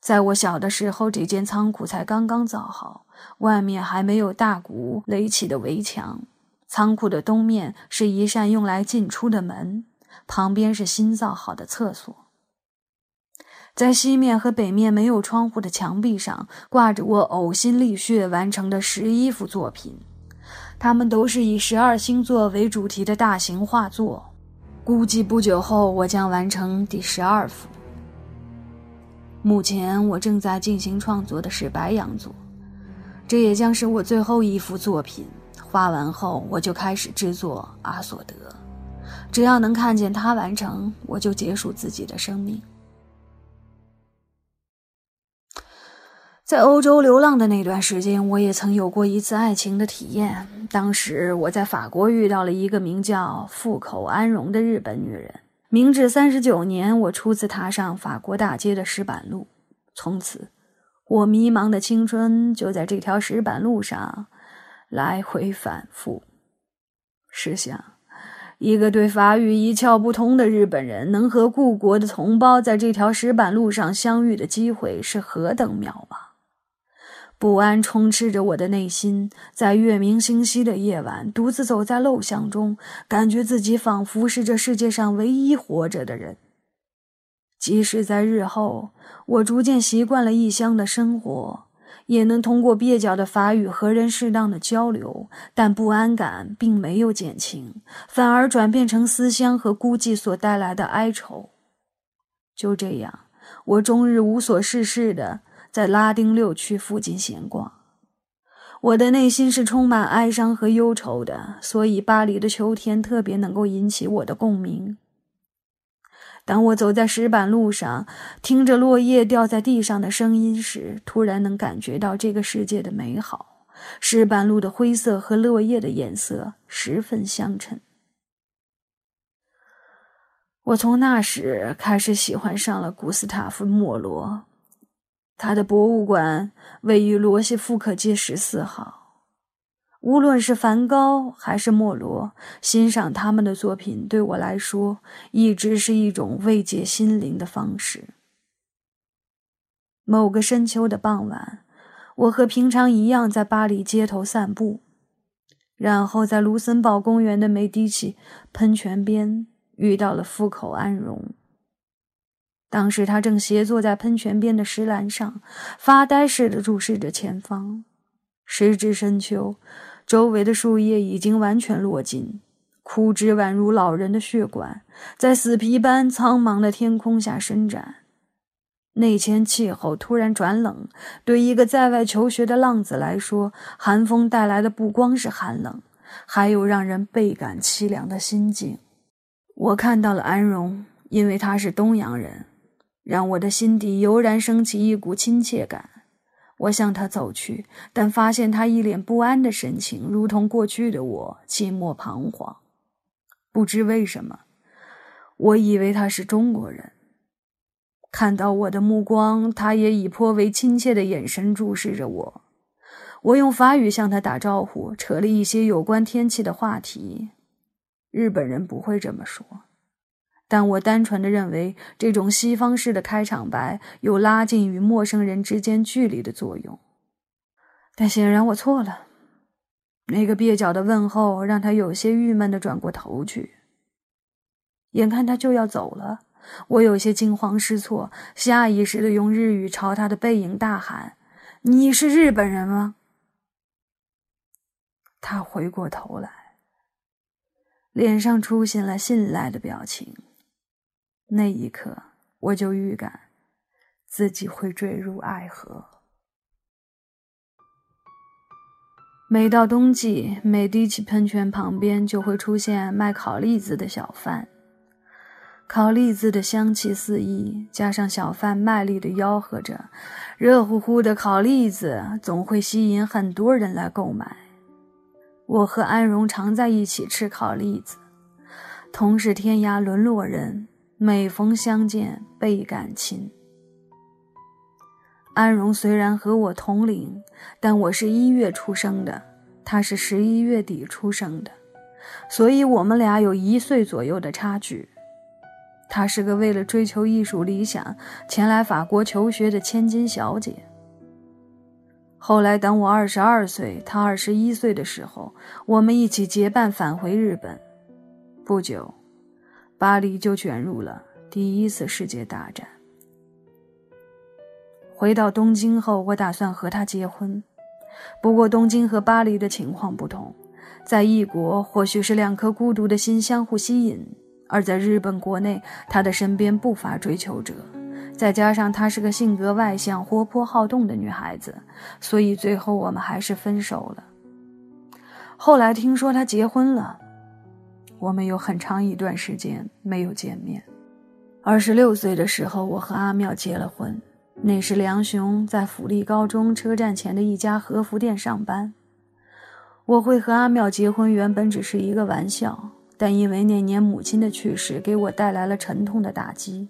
在我小的时候，这间仓库才刚刚造好，外面还没有大鼓垒起的围墙。仓库的东面是一扇用来进出的门，旁边是新造好的厕所。在西面和北面没有窗户的墙壁上，挂着我呕心沥血完成的十一幅作品，它们都是以十二星座为主题的大型画作。估计不久后，我将完成第十二幅。目前我正在进行创作的是白羊座，这也将是我最后一幅作品。画完后，我就开始制作阿索德，只要能看见它完成，我就结束自己的生命。在欧洲流浪的那段时间，我也曾有过一次爱情的体验。当时我在法国遇到了一个名叫富口安荣的日本女人。明治三十九年，我初次踏上法国大街的石板路，从此，我迷茫的青春就在这条石板路上来回反复。试想，一个对法语一窍不通的日本人，能和故国的同胞在这条石板路上相遇的机会是何等渺茫！不安充斥着我的内心，在月明星稀的夜晚，独自走在陋巷中，感觉自己仿佛是这世界上唯一活着的人。即使在日后，我逐渐习惯了异乡的生活，也能通过蹩脚的法语和人适当的交流，但不安感并没有减轻，反而转变成思乡和孤寂所带来的哀愁。就这样，我终日无所事事的。在拉丁六区附近闲逛，我的内心是充满哀伤和忧愁的，所以巴黎的秋天特别能够引起我的共鸣。当我走在石板路上，听着落叶掉在地上的声音时，突然能感觉到这个世界的美好。石板路的灰色和落叶的颜色十分相称。我从那时开始喜欢上了古斯塔夫·莫罗。他的博物馆位于罗西夫克街十四号。无论是梵高还是莫罗，欣赏他们的作品对我来说一直是一种慰藉心灵的方式。某个深秋的傍晚，我和平常一样在巴黎街头散步，然后在卢森堡公园的美迪奇喷泉边遇到了富口安荣。当时他正斜坐在喷泉边的石栏上，发呆似的注视着前方。时至深秋，周围的树叶已经完全落尽，枯枝宛如老人的血管，在死皮般苍茫的天空下伸展。那天气候突然转冷，对一个在外求学的浪子来说，寒风带来的不光是寒冷，还有让人倍感凄凉的心境。我看到了安荣，因为他是东洋人。让我的心底油然升起一股亲切感。我向他走去，但发现他一脸不安的神情，如同过去的我，寂寞彷徨。不知为什么，我以为他是中国人。看到我的目光，他也以颇为亲切的眼神注视着我。我用法语向他打招呼，扯了一些有关天气的话题。日本人不会这么说。但我单纯的认为，这种西方式的开场白有拉近与陌生人之间距离的作用，但显然我错了。那个蹩脚的问候让他有些郁闷的转过头去。眼看他就要走了，我有些惊慌失措，下意识的用日语朝他的背影大喊：“你是日本人吗？”他回过头来，脸上出现了信赖的表情。那一刻，我就预感自己会坠入爱河。每到冬季，美第奇喷泉旁边就会出现卖烤栗子的小贩。烤栗子的香气四溢，加上小贩卖力的吆喝着，热乎乎的烤栗子总会吸引很多人来购买。我和安荣常在一起吃烤栗子，同是天涯沦落人，每逢相见倍感亲。安荣虽然和我同龄，但我是一月出生的，他是十一月底出生的，所以我们俩有一岁左右的差距。她是个为了追求艺术理想前来法国求学的千金小姐。后来，等我二十二岁，她二十一岁的时候，我们一起结伴返回日本。不久，巴黎就卷入了第一次世界大战。回到东京后，我打算和她结婚。不过，东京和巴黎的情况不同，在异国，或许是两颗孤独的心相互吸引。而在日本国内，他的身边不乏追求者，再加上她是个性格外向、活泼好动的女孩子，所以最后我们还是分手了。后来听说她结婚了，我们有很长一段时间没有见面。二十六岁的时候，我和阿妙结了婚，那时梁雄在府立高中车站前的一家和服店上班。我会和阿妙结婚，原本只是一个玩笑。但因为那年母亲的去世给我带来了沉痛的打击，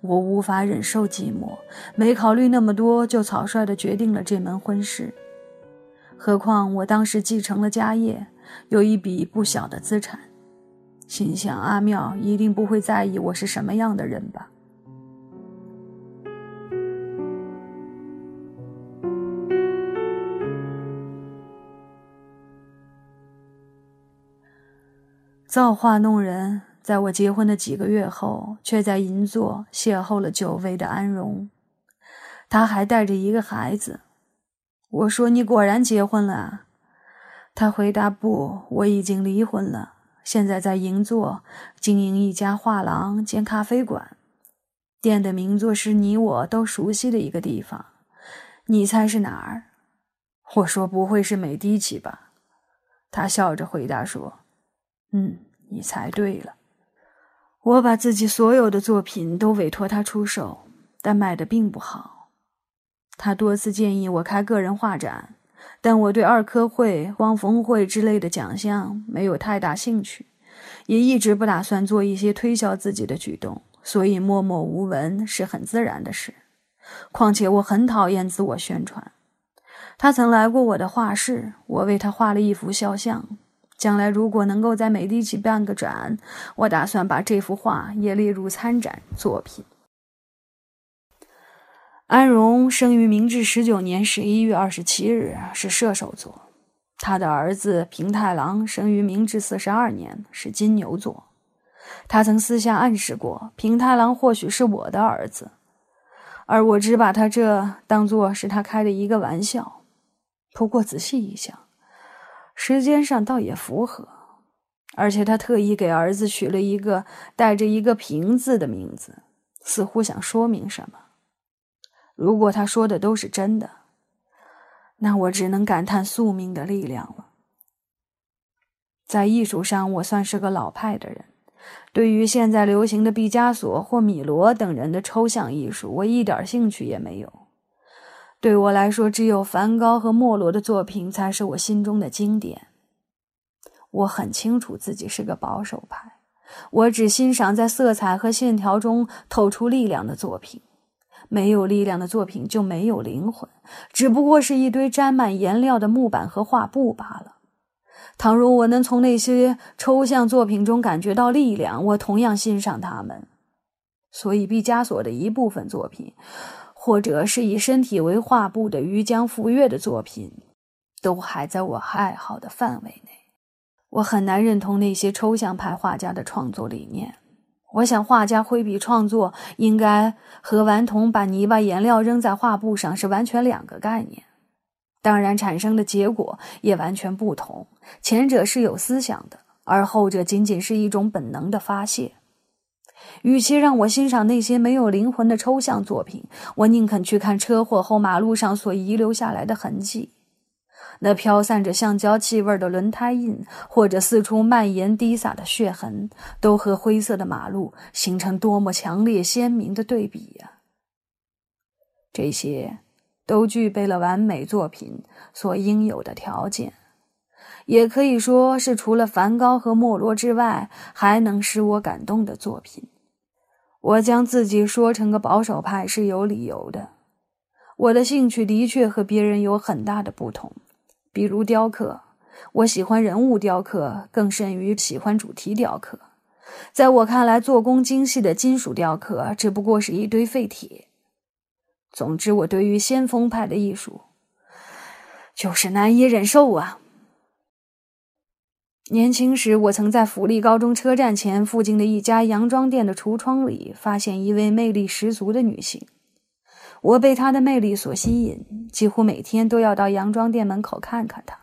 我无法忍受寂寞，没考虑那么多就草率地决定了这门婚事。何况我当时继承了家业，有一笔不小的资产，心想阿妙一定不会在意我是什么样的人吧。造化弄人，在我结婚的几个月后，却在银座邂逅了久违的安荣。他还带着一个孩子。我说：“你果然结婚了？”他回答：“不，我已经离婚了，现在在银座经营一家画廊兼咖啡馆，店的名作是你我都熟悉的一个地方。你猜是哪儿？”我说：“不会是美第奇吧？”他笑着回答说。嗯，你猜对了。我把自己所有的作品都委托他出售，但卖的并不好。他多次建议我开个人画展，但我对二科会、汪峰会之类的奖项没有太大兴趣，也一直不打算做一些推销自己的举动，所以默默无闻是很自然的事。况且我很讨厌自我宣传。他曾来过我的画室，我为他画了一幅肖像。将来如果能够在美第奇办个展，我打算把这幅画也列入参展作品。安荣生于明治十九年十一月二十七日，是射手座。他的儿子平太郎生于明治四十二年，是金牛座。他曾私下暗示过平太郎或许是我的儿子，而我只把他这当作是他开的一个玩笑。不过仔细一想。时间上倒也符合，而且他特意给儿子取了一个带着一个“平”字的名字，似乎想说明什么。如果他说的都是真的，那我只能感叹宿命的力量了。在艺术上，我算是个老派的人，对于现在流行的毕加索或米罗等人的抽象艺术，我一点兴趣也没有。对我来说，只有梵高和莫罗的作品才是我心中的经典。我很清楚自己是个保守派，我只欣赏在色彩和线条中透出力量的作品。没有力量的作品就没有灵魂，只不过是一堆沾满颜料的木板和画布罢了。倘若我能从那些抽象作品中感觉到力量，我同样欣赏他们。所以，毕加索的一部分作品。或者是以身体为画布的于江赴月的作品，都还在我爱好的范围内。我很难认同那些抽象派画家的创作理念。我想，画家挥笔创作应该和顽童把泥巴颜料扔在画布上是完全两个概念。当然，产生的结果也完全不同。前者是有思想的，而后者仅仅是一种本能的发泄。与其让我欣赏那些没有灵魂的抽象作品，我宁肯去看车祸后马路上所遗留下来的痕迹。那飘散着橡胶气味的轮胎印，或者四处蔓延滴洒的血痕，都和灰色的马路形成多么强烈鲜明的对比呀！这些都具备了完美作品所应有的条件，也可以说是除了梵高和莫罗之外，还能使我感动的作品。我将自己说成个保守派是有理由的。我的兴趣的确和别人有很大的不同。比如雕刻，我喜欢人物雕刻，更甚于喜欢主题雕刻。在我看来，做工精细的金属雕刻只不过是一堆废铁。总之，我对于先锋派的艺术就是难以忍受啊！年轻时，我曾在府立高中车站前附近的一家洋装店的橱窗里发现一位魅力十足的女性。我被她的魅力所吸引，几乎每天都要到洋装店门口看看她。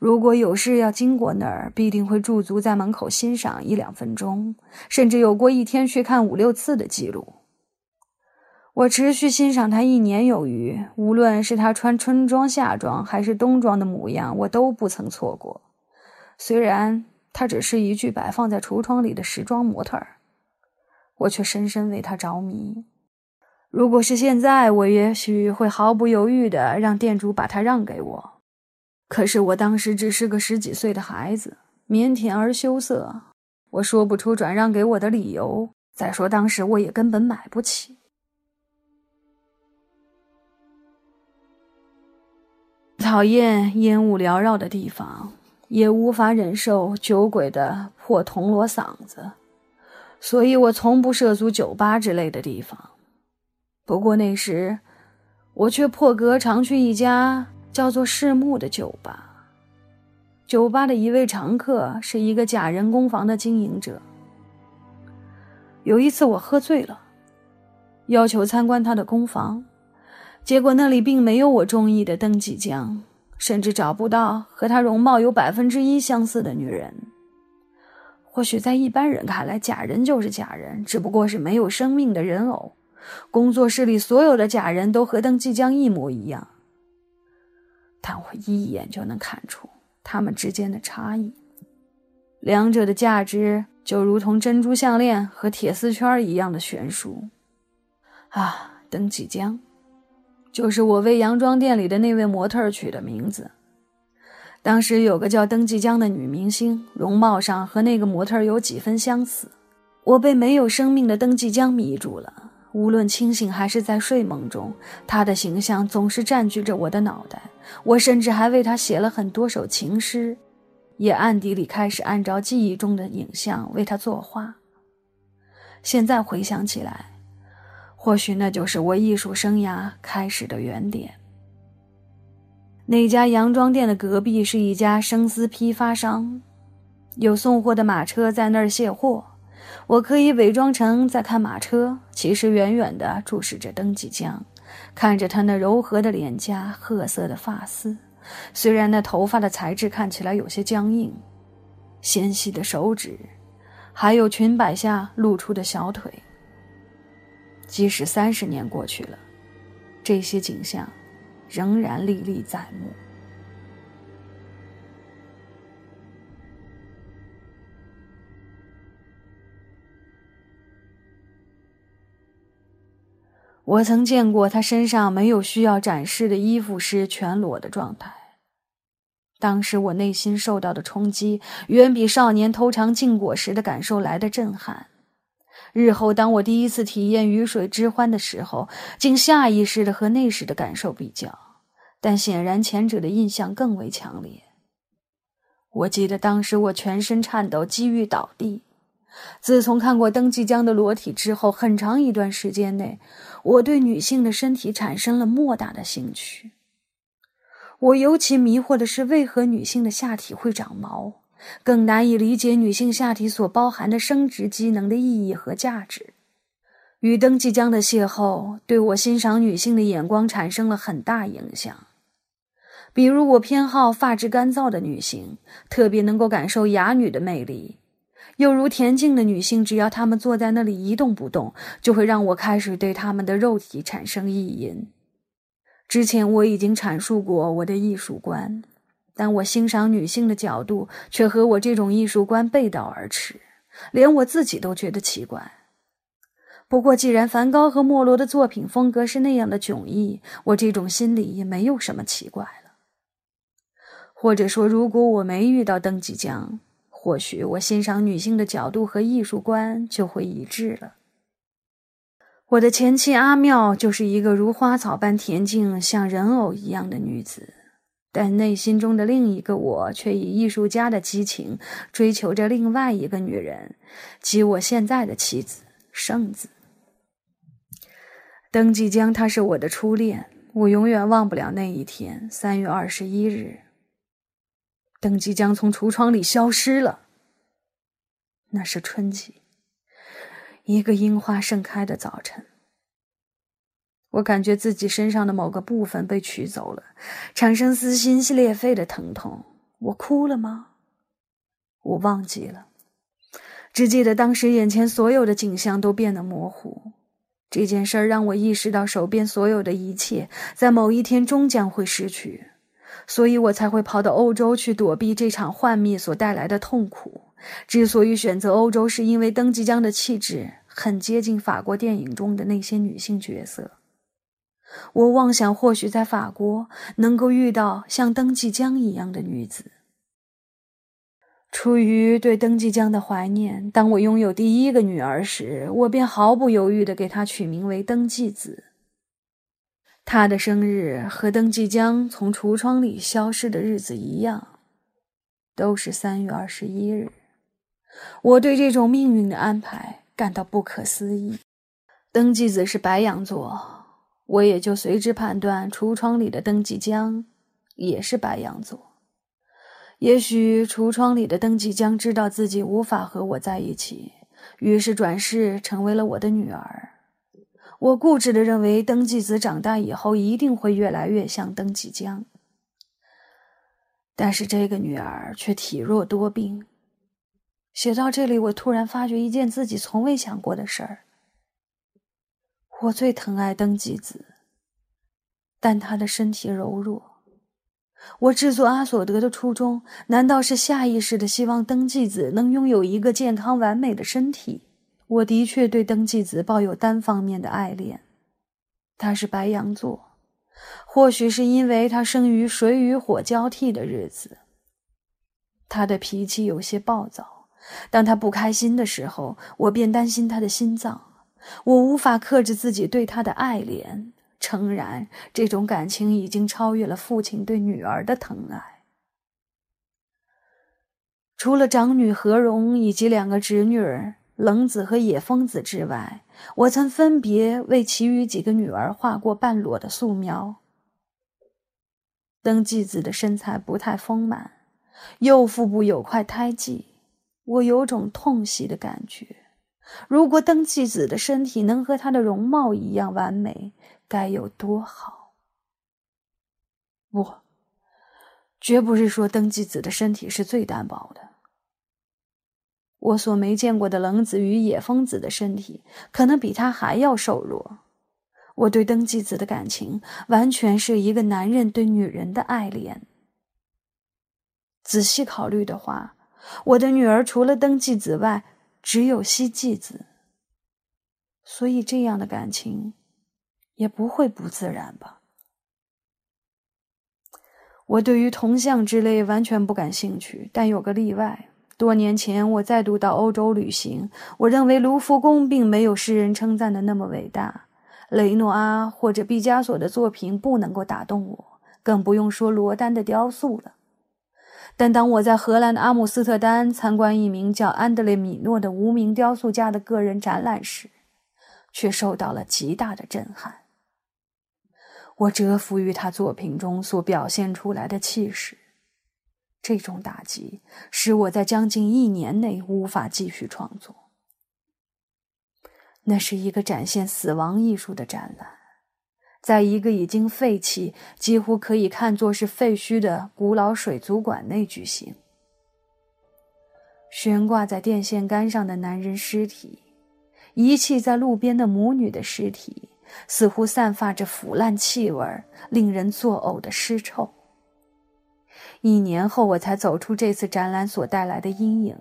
如果有事要经过那儿，必定会驻足在门口欣赏一两分钟，甚至有过一天去看五六次的记录。我持续欣赏她一年有余，无论是她穿春装、夏装还是冬装的模样，我都不曾错过。虽然她只是一具摆放在橱窗里的时装模特儿，我却深深为她着迷。如果是现在，我也许会毫不犹豫地让店主把它让给我。可是我当时只是个十几岁的孩子，腼腆而羞涩，我说不出转让给我的理由。再说当时我也根本买不起。讨厌烟雾缭绕的地方，也无法忍受酒鬼的破铜锣嗓子，所以我从不涉足酒吧之类的地方。不过那时，我却破格常去一家叫做“世木”的酒吧。酒吧的一位常客是一个假人工房的经营者。有一次我喝醉了，要求参观他的工房，结果那里并没有我中意的登记江，甚至找不到和他容貌有百分之一相似的女人。或许在一般人看来，假人就是假人，只不过是没有生命的人偶。工作室里所有的假人都和邓继江一模一样，但我一眼就能看出他们之间的差异。两者的价值就如同珍珠项链和铁丝圈一样的悬殊。啊，邓继江，就是我为洋装店里的那位模特取的名字。当时有个叫邓继江的女明星，容貌上和那个模特有几分相似，我被没有生命的邓继江迷住了。无论清醒还是在睡梦中，他的形象总是占据着我的脑袋。我甚至还为他写了很多首情诗，也暗地里开始按照记忆中的影像为他作画。现在回想起来，或许那就是我艺术生涯开始的原点。那家洋装店的隔壁是一家生丝批发商，有送货的马车在那儿卸货。我可以伪装成在看马车，其实远远地注视着登吉江，看着他那柔和的脸颊、褐色的发丝，虽然那头发的材质看起来有些僵硬，纤细的手指，还有裙摆下露出的小腿。即使三十年过去了，这些景象仍然历历在目。我曾见过他身上没有需要展示的衣服时全裸的状态。当时我内心受到的冲击，远比少年偷尝禁果时的感受来的震撼。日后当我第一次体验鱼水之欢的时候，竟下意识的和那时的感受比较，但显然前者的印象更为强烈。我记得当时我全身颤抖，几欲倒地。自从看过登记江的裸体之后，很长一段时间内，我对女性的身体产生了莫大的兴趣。我尤其迷惑的是，为何女性的下体会长毛，更难以理解女性下体所包含的生殖机能的意义和价值。与登记江的邂逅，对我欣赏女性的眼光产生了很大影响。比如，我偏好发质干燥的女性，特别能够感受哑女的魅力。又如恬静的女性，只要她们坐在那里一动不动，就会让我开始对她们的肉体产生意淫。之前我已经阐述过我的艺术观，但我欣赏女性的角度却和我这种艺术观背道而驰，连我自己都觉得奇怪。不过，既然梵高和莫罗的作品风格是那样的迥异，我这种心理也没有什么奇怪了。或者说，如果我没遇到登吉江，或许我欣赏女性的角度和艺术观就会一致了。我的前妻阿妙就是一个如花草般恬静、像人偶一样的女子，但内心中的另一个我却以艺术家的激情追求着另外一个女人，即我现在的妻子圣子。登吉江，她是我的初恋，我永远忘不了那一天，三月二十一日。登吉江从橱窗里消失了。那是春季，一个樱花盛开的早晨。我感觉自己身上的某个部分被取走了，产生撕心裂肺的疼痛。我哭了吗？我忘记了，只记得当时眼前所有的景象都变得模糊。这件事儿让我意识到，手边所有的一切在某一天终将会失去。所以我才会跑到欧洲去躲避这场幻灭所带来的痛苦。之所以选择欧洲，是因为登吉江的气质很接近法国电影中的那些女性角色。我妄想或许在法国能够遇到像登吉江一样的女子。出于对登吉江的怀念，当我拥有第一个女儿时，我便毫不犹豫地给她取名为登纪子。他的生日和登记将从橱窗里消失的日子一样，都是三月二十一日。我对这种命运的安排感到不可思议。登记子是白羊座，我也就随之判断橱窗里的登记将也是白羊座。也许橱窗里的登记将知道自己无法和我在一起，于是转世成为了我的女儿。我固执的认为，登记子长大以后一定会越来越像登记江。但是这个女儿却体弱多病。写到这里，我突然发觉一件自己从未想过的事儿：我最疼爱登记子，但她的身体柔弱。我制作阿索德的初衷，难道是下意识的希望登记子能拥有一个健康完美的身体？我的确对登记子抱有单方面的爱恋，他是白羊座，或许是因为他生于水与火交替的日子。他的脾气有些暴躁，当他不开心的时候，我便担心他的心脏。我无法克制自己对他的爱恋，诚然，这种感情已经超越了父亲对女儿的疼爱。除了长女何荣以及两个侄女儿。冷子和野风子之外，我曾分别为其余几个女儿画过半裸的素描。登纪子的身材不太丰满，右腹部有块胎记，我有种痛惜的感觉。如果登纪子的身体能和她的容貌一样完美，该有多好！不，绝不是说登记子的身体是最单薄的。我所没见过的冷子与野风子的身体，可能比他还要瘦弱。我对登记子的感情，完全是一个男人对女人的爱恋。仔细考虑的话，我的女儿除了登记子外，只有希纪子。所以这样的感情，也不会不自然吧？我对于铜像之类完全不感兴趣，但有个例外。多年前，我再度到欧洲旅行。我认为卢浮宫并没有世人称赞的那么伟大，雷诺阿或者毕加索的作品不能够打动我，更不用说罗丹的雕塑了。但当我在荷兰的阿姆斯特丹参观一名叫安德烈·米诺的无名雕塑家的个人展览时，却受到了极大的震撼。我折服于他作品中所表现出来的气势。这种打击使我在将近一年内无法继续创作。那是一个展现死亡艺术的展览，在一个已经废弃、几乎可以看作是废墟的古老水族馆内举行。悬挂在电线杆上的男人尸体，遗弃在路边的母女的尸体，似乎散发着腐烂气味，令人作呕的尸臭。一年后，我才走出这次展览所带来的阴影。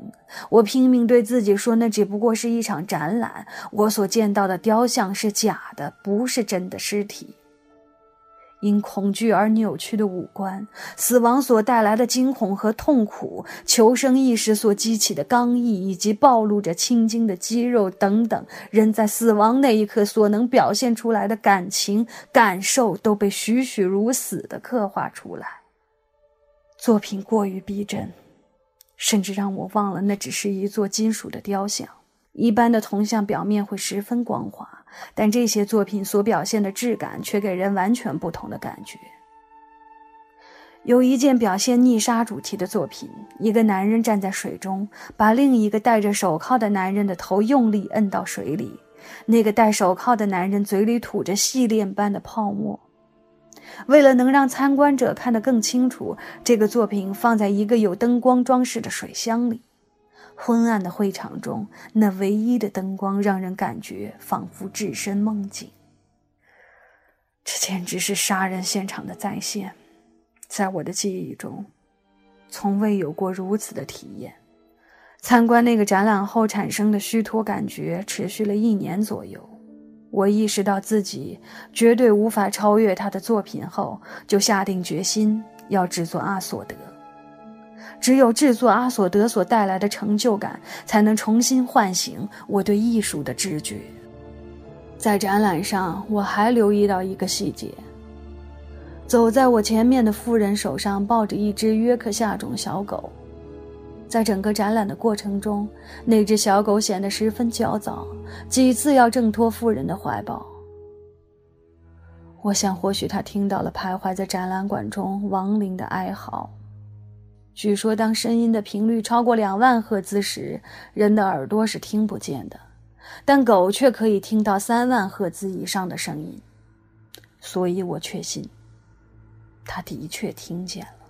我拼命对自己说，那只不过是一场展览，我所见到的雕像是假的，不是真的尸体。因恐惧而扭曲的五官，死亡所带来的惊恐和痛苦，求生意识所激起的刚毅，以及暴露着青筋的肌肉等等，人在死亡那一刻所能表现出来的感情感受，都被栩栩如死地刻画出来。作品过于逼真，甚至让我忘了那只是一座金属的雕像。一般的铜像表面会十分光滑，但这些作品所表现的质感却给人完全不同的感觉。有一件表现溺杀主题的作品，一个男人站在水中，把另一个戴着手铐的男人的头用力摁到水里，那个戴手铐的男人嘴里吐着细链般的泡沫。为了能让参观者看得更清楚，这个作品放在一个有灯光装饰的水箱里。昏暗的会场中，那唯一的灯光让人感觉仿佛置身梦境。这简直是杀人现场的再现，在我的记忆中，从未有过如此的体验。参观那个展览后产生的虚脱感觉持续了一年左右。我意识到自己绝对无法超越他的作品后，就下定决心要制作阿索德。只有制作阿索德所带来的成就感，才能重新唤醒我对艺术的知觉。在展览上，我还留意到一个细节：走在我前面的妇人手上抱着一只约克夏种小狗。在整个展览的过程中，那只小狗显得十分焦躁，几次要挣脱夫人的怀抱。我想，或许它听到了徘徊在展览馆中亡灵的哀嚎。据说，当声音的频率超过两万赫兹时，人的耳朵是听不见的，但狗却可以听到三万赫兹以上的声音。所以我确信，它的确听见了。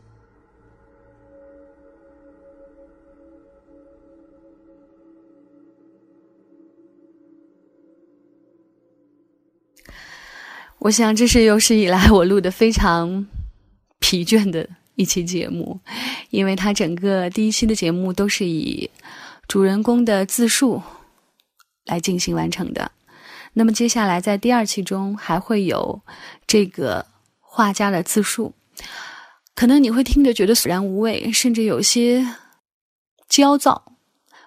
我想，这是有史以来我录的非常疲倦的一期节目，因为它整个第一期的节目都是以主人公的自述来进行完成的。那么接下来在第二期中还会有这个画家的自述，可能你会听着觉得索然无味，甚至有些焦躁。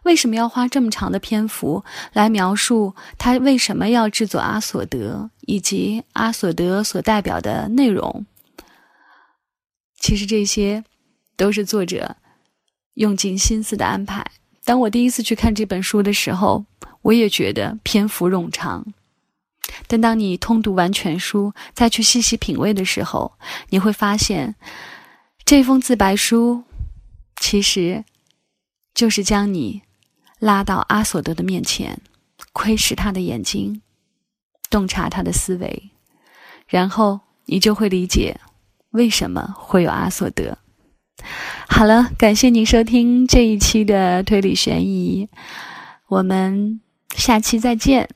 为什么要花这么长的篇幅来描述他为什么要制作阿索德，以及阿索德所代表的内容？其实这些都是作者用尽心思的安排。当我第一次去看这本书的时候，我也觉得篇幅冗长。但当你通读完全书，再去细细品味的时候，你会发现，这封自白书其实就是将你。拉到阿索德的面前，窥视他的眼睛，洞察他的思维，然后你就会理解为什么会有阿索德。好了，感谢您收听这一期的推理悬疑，我们下期再见。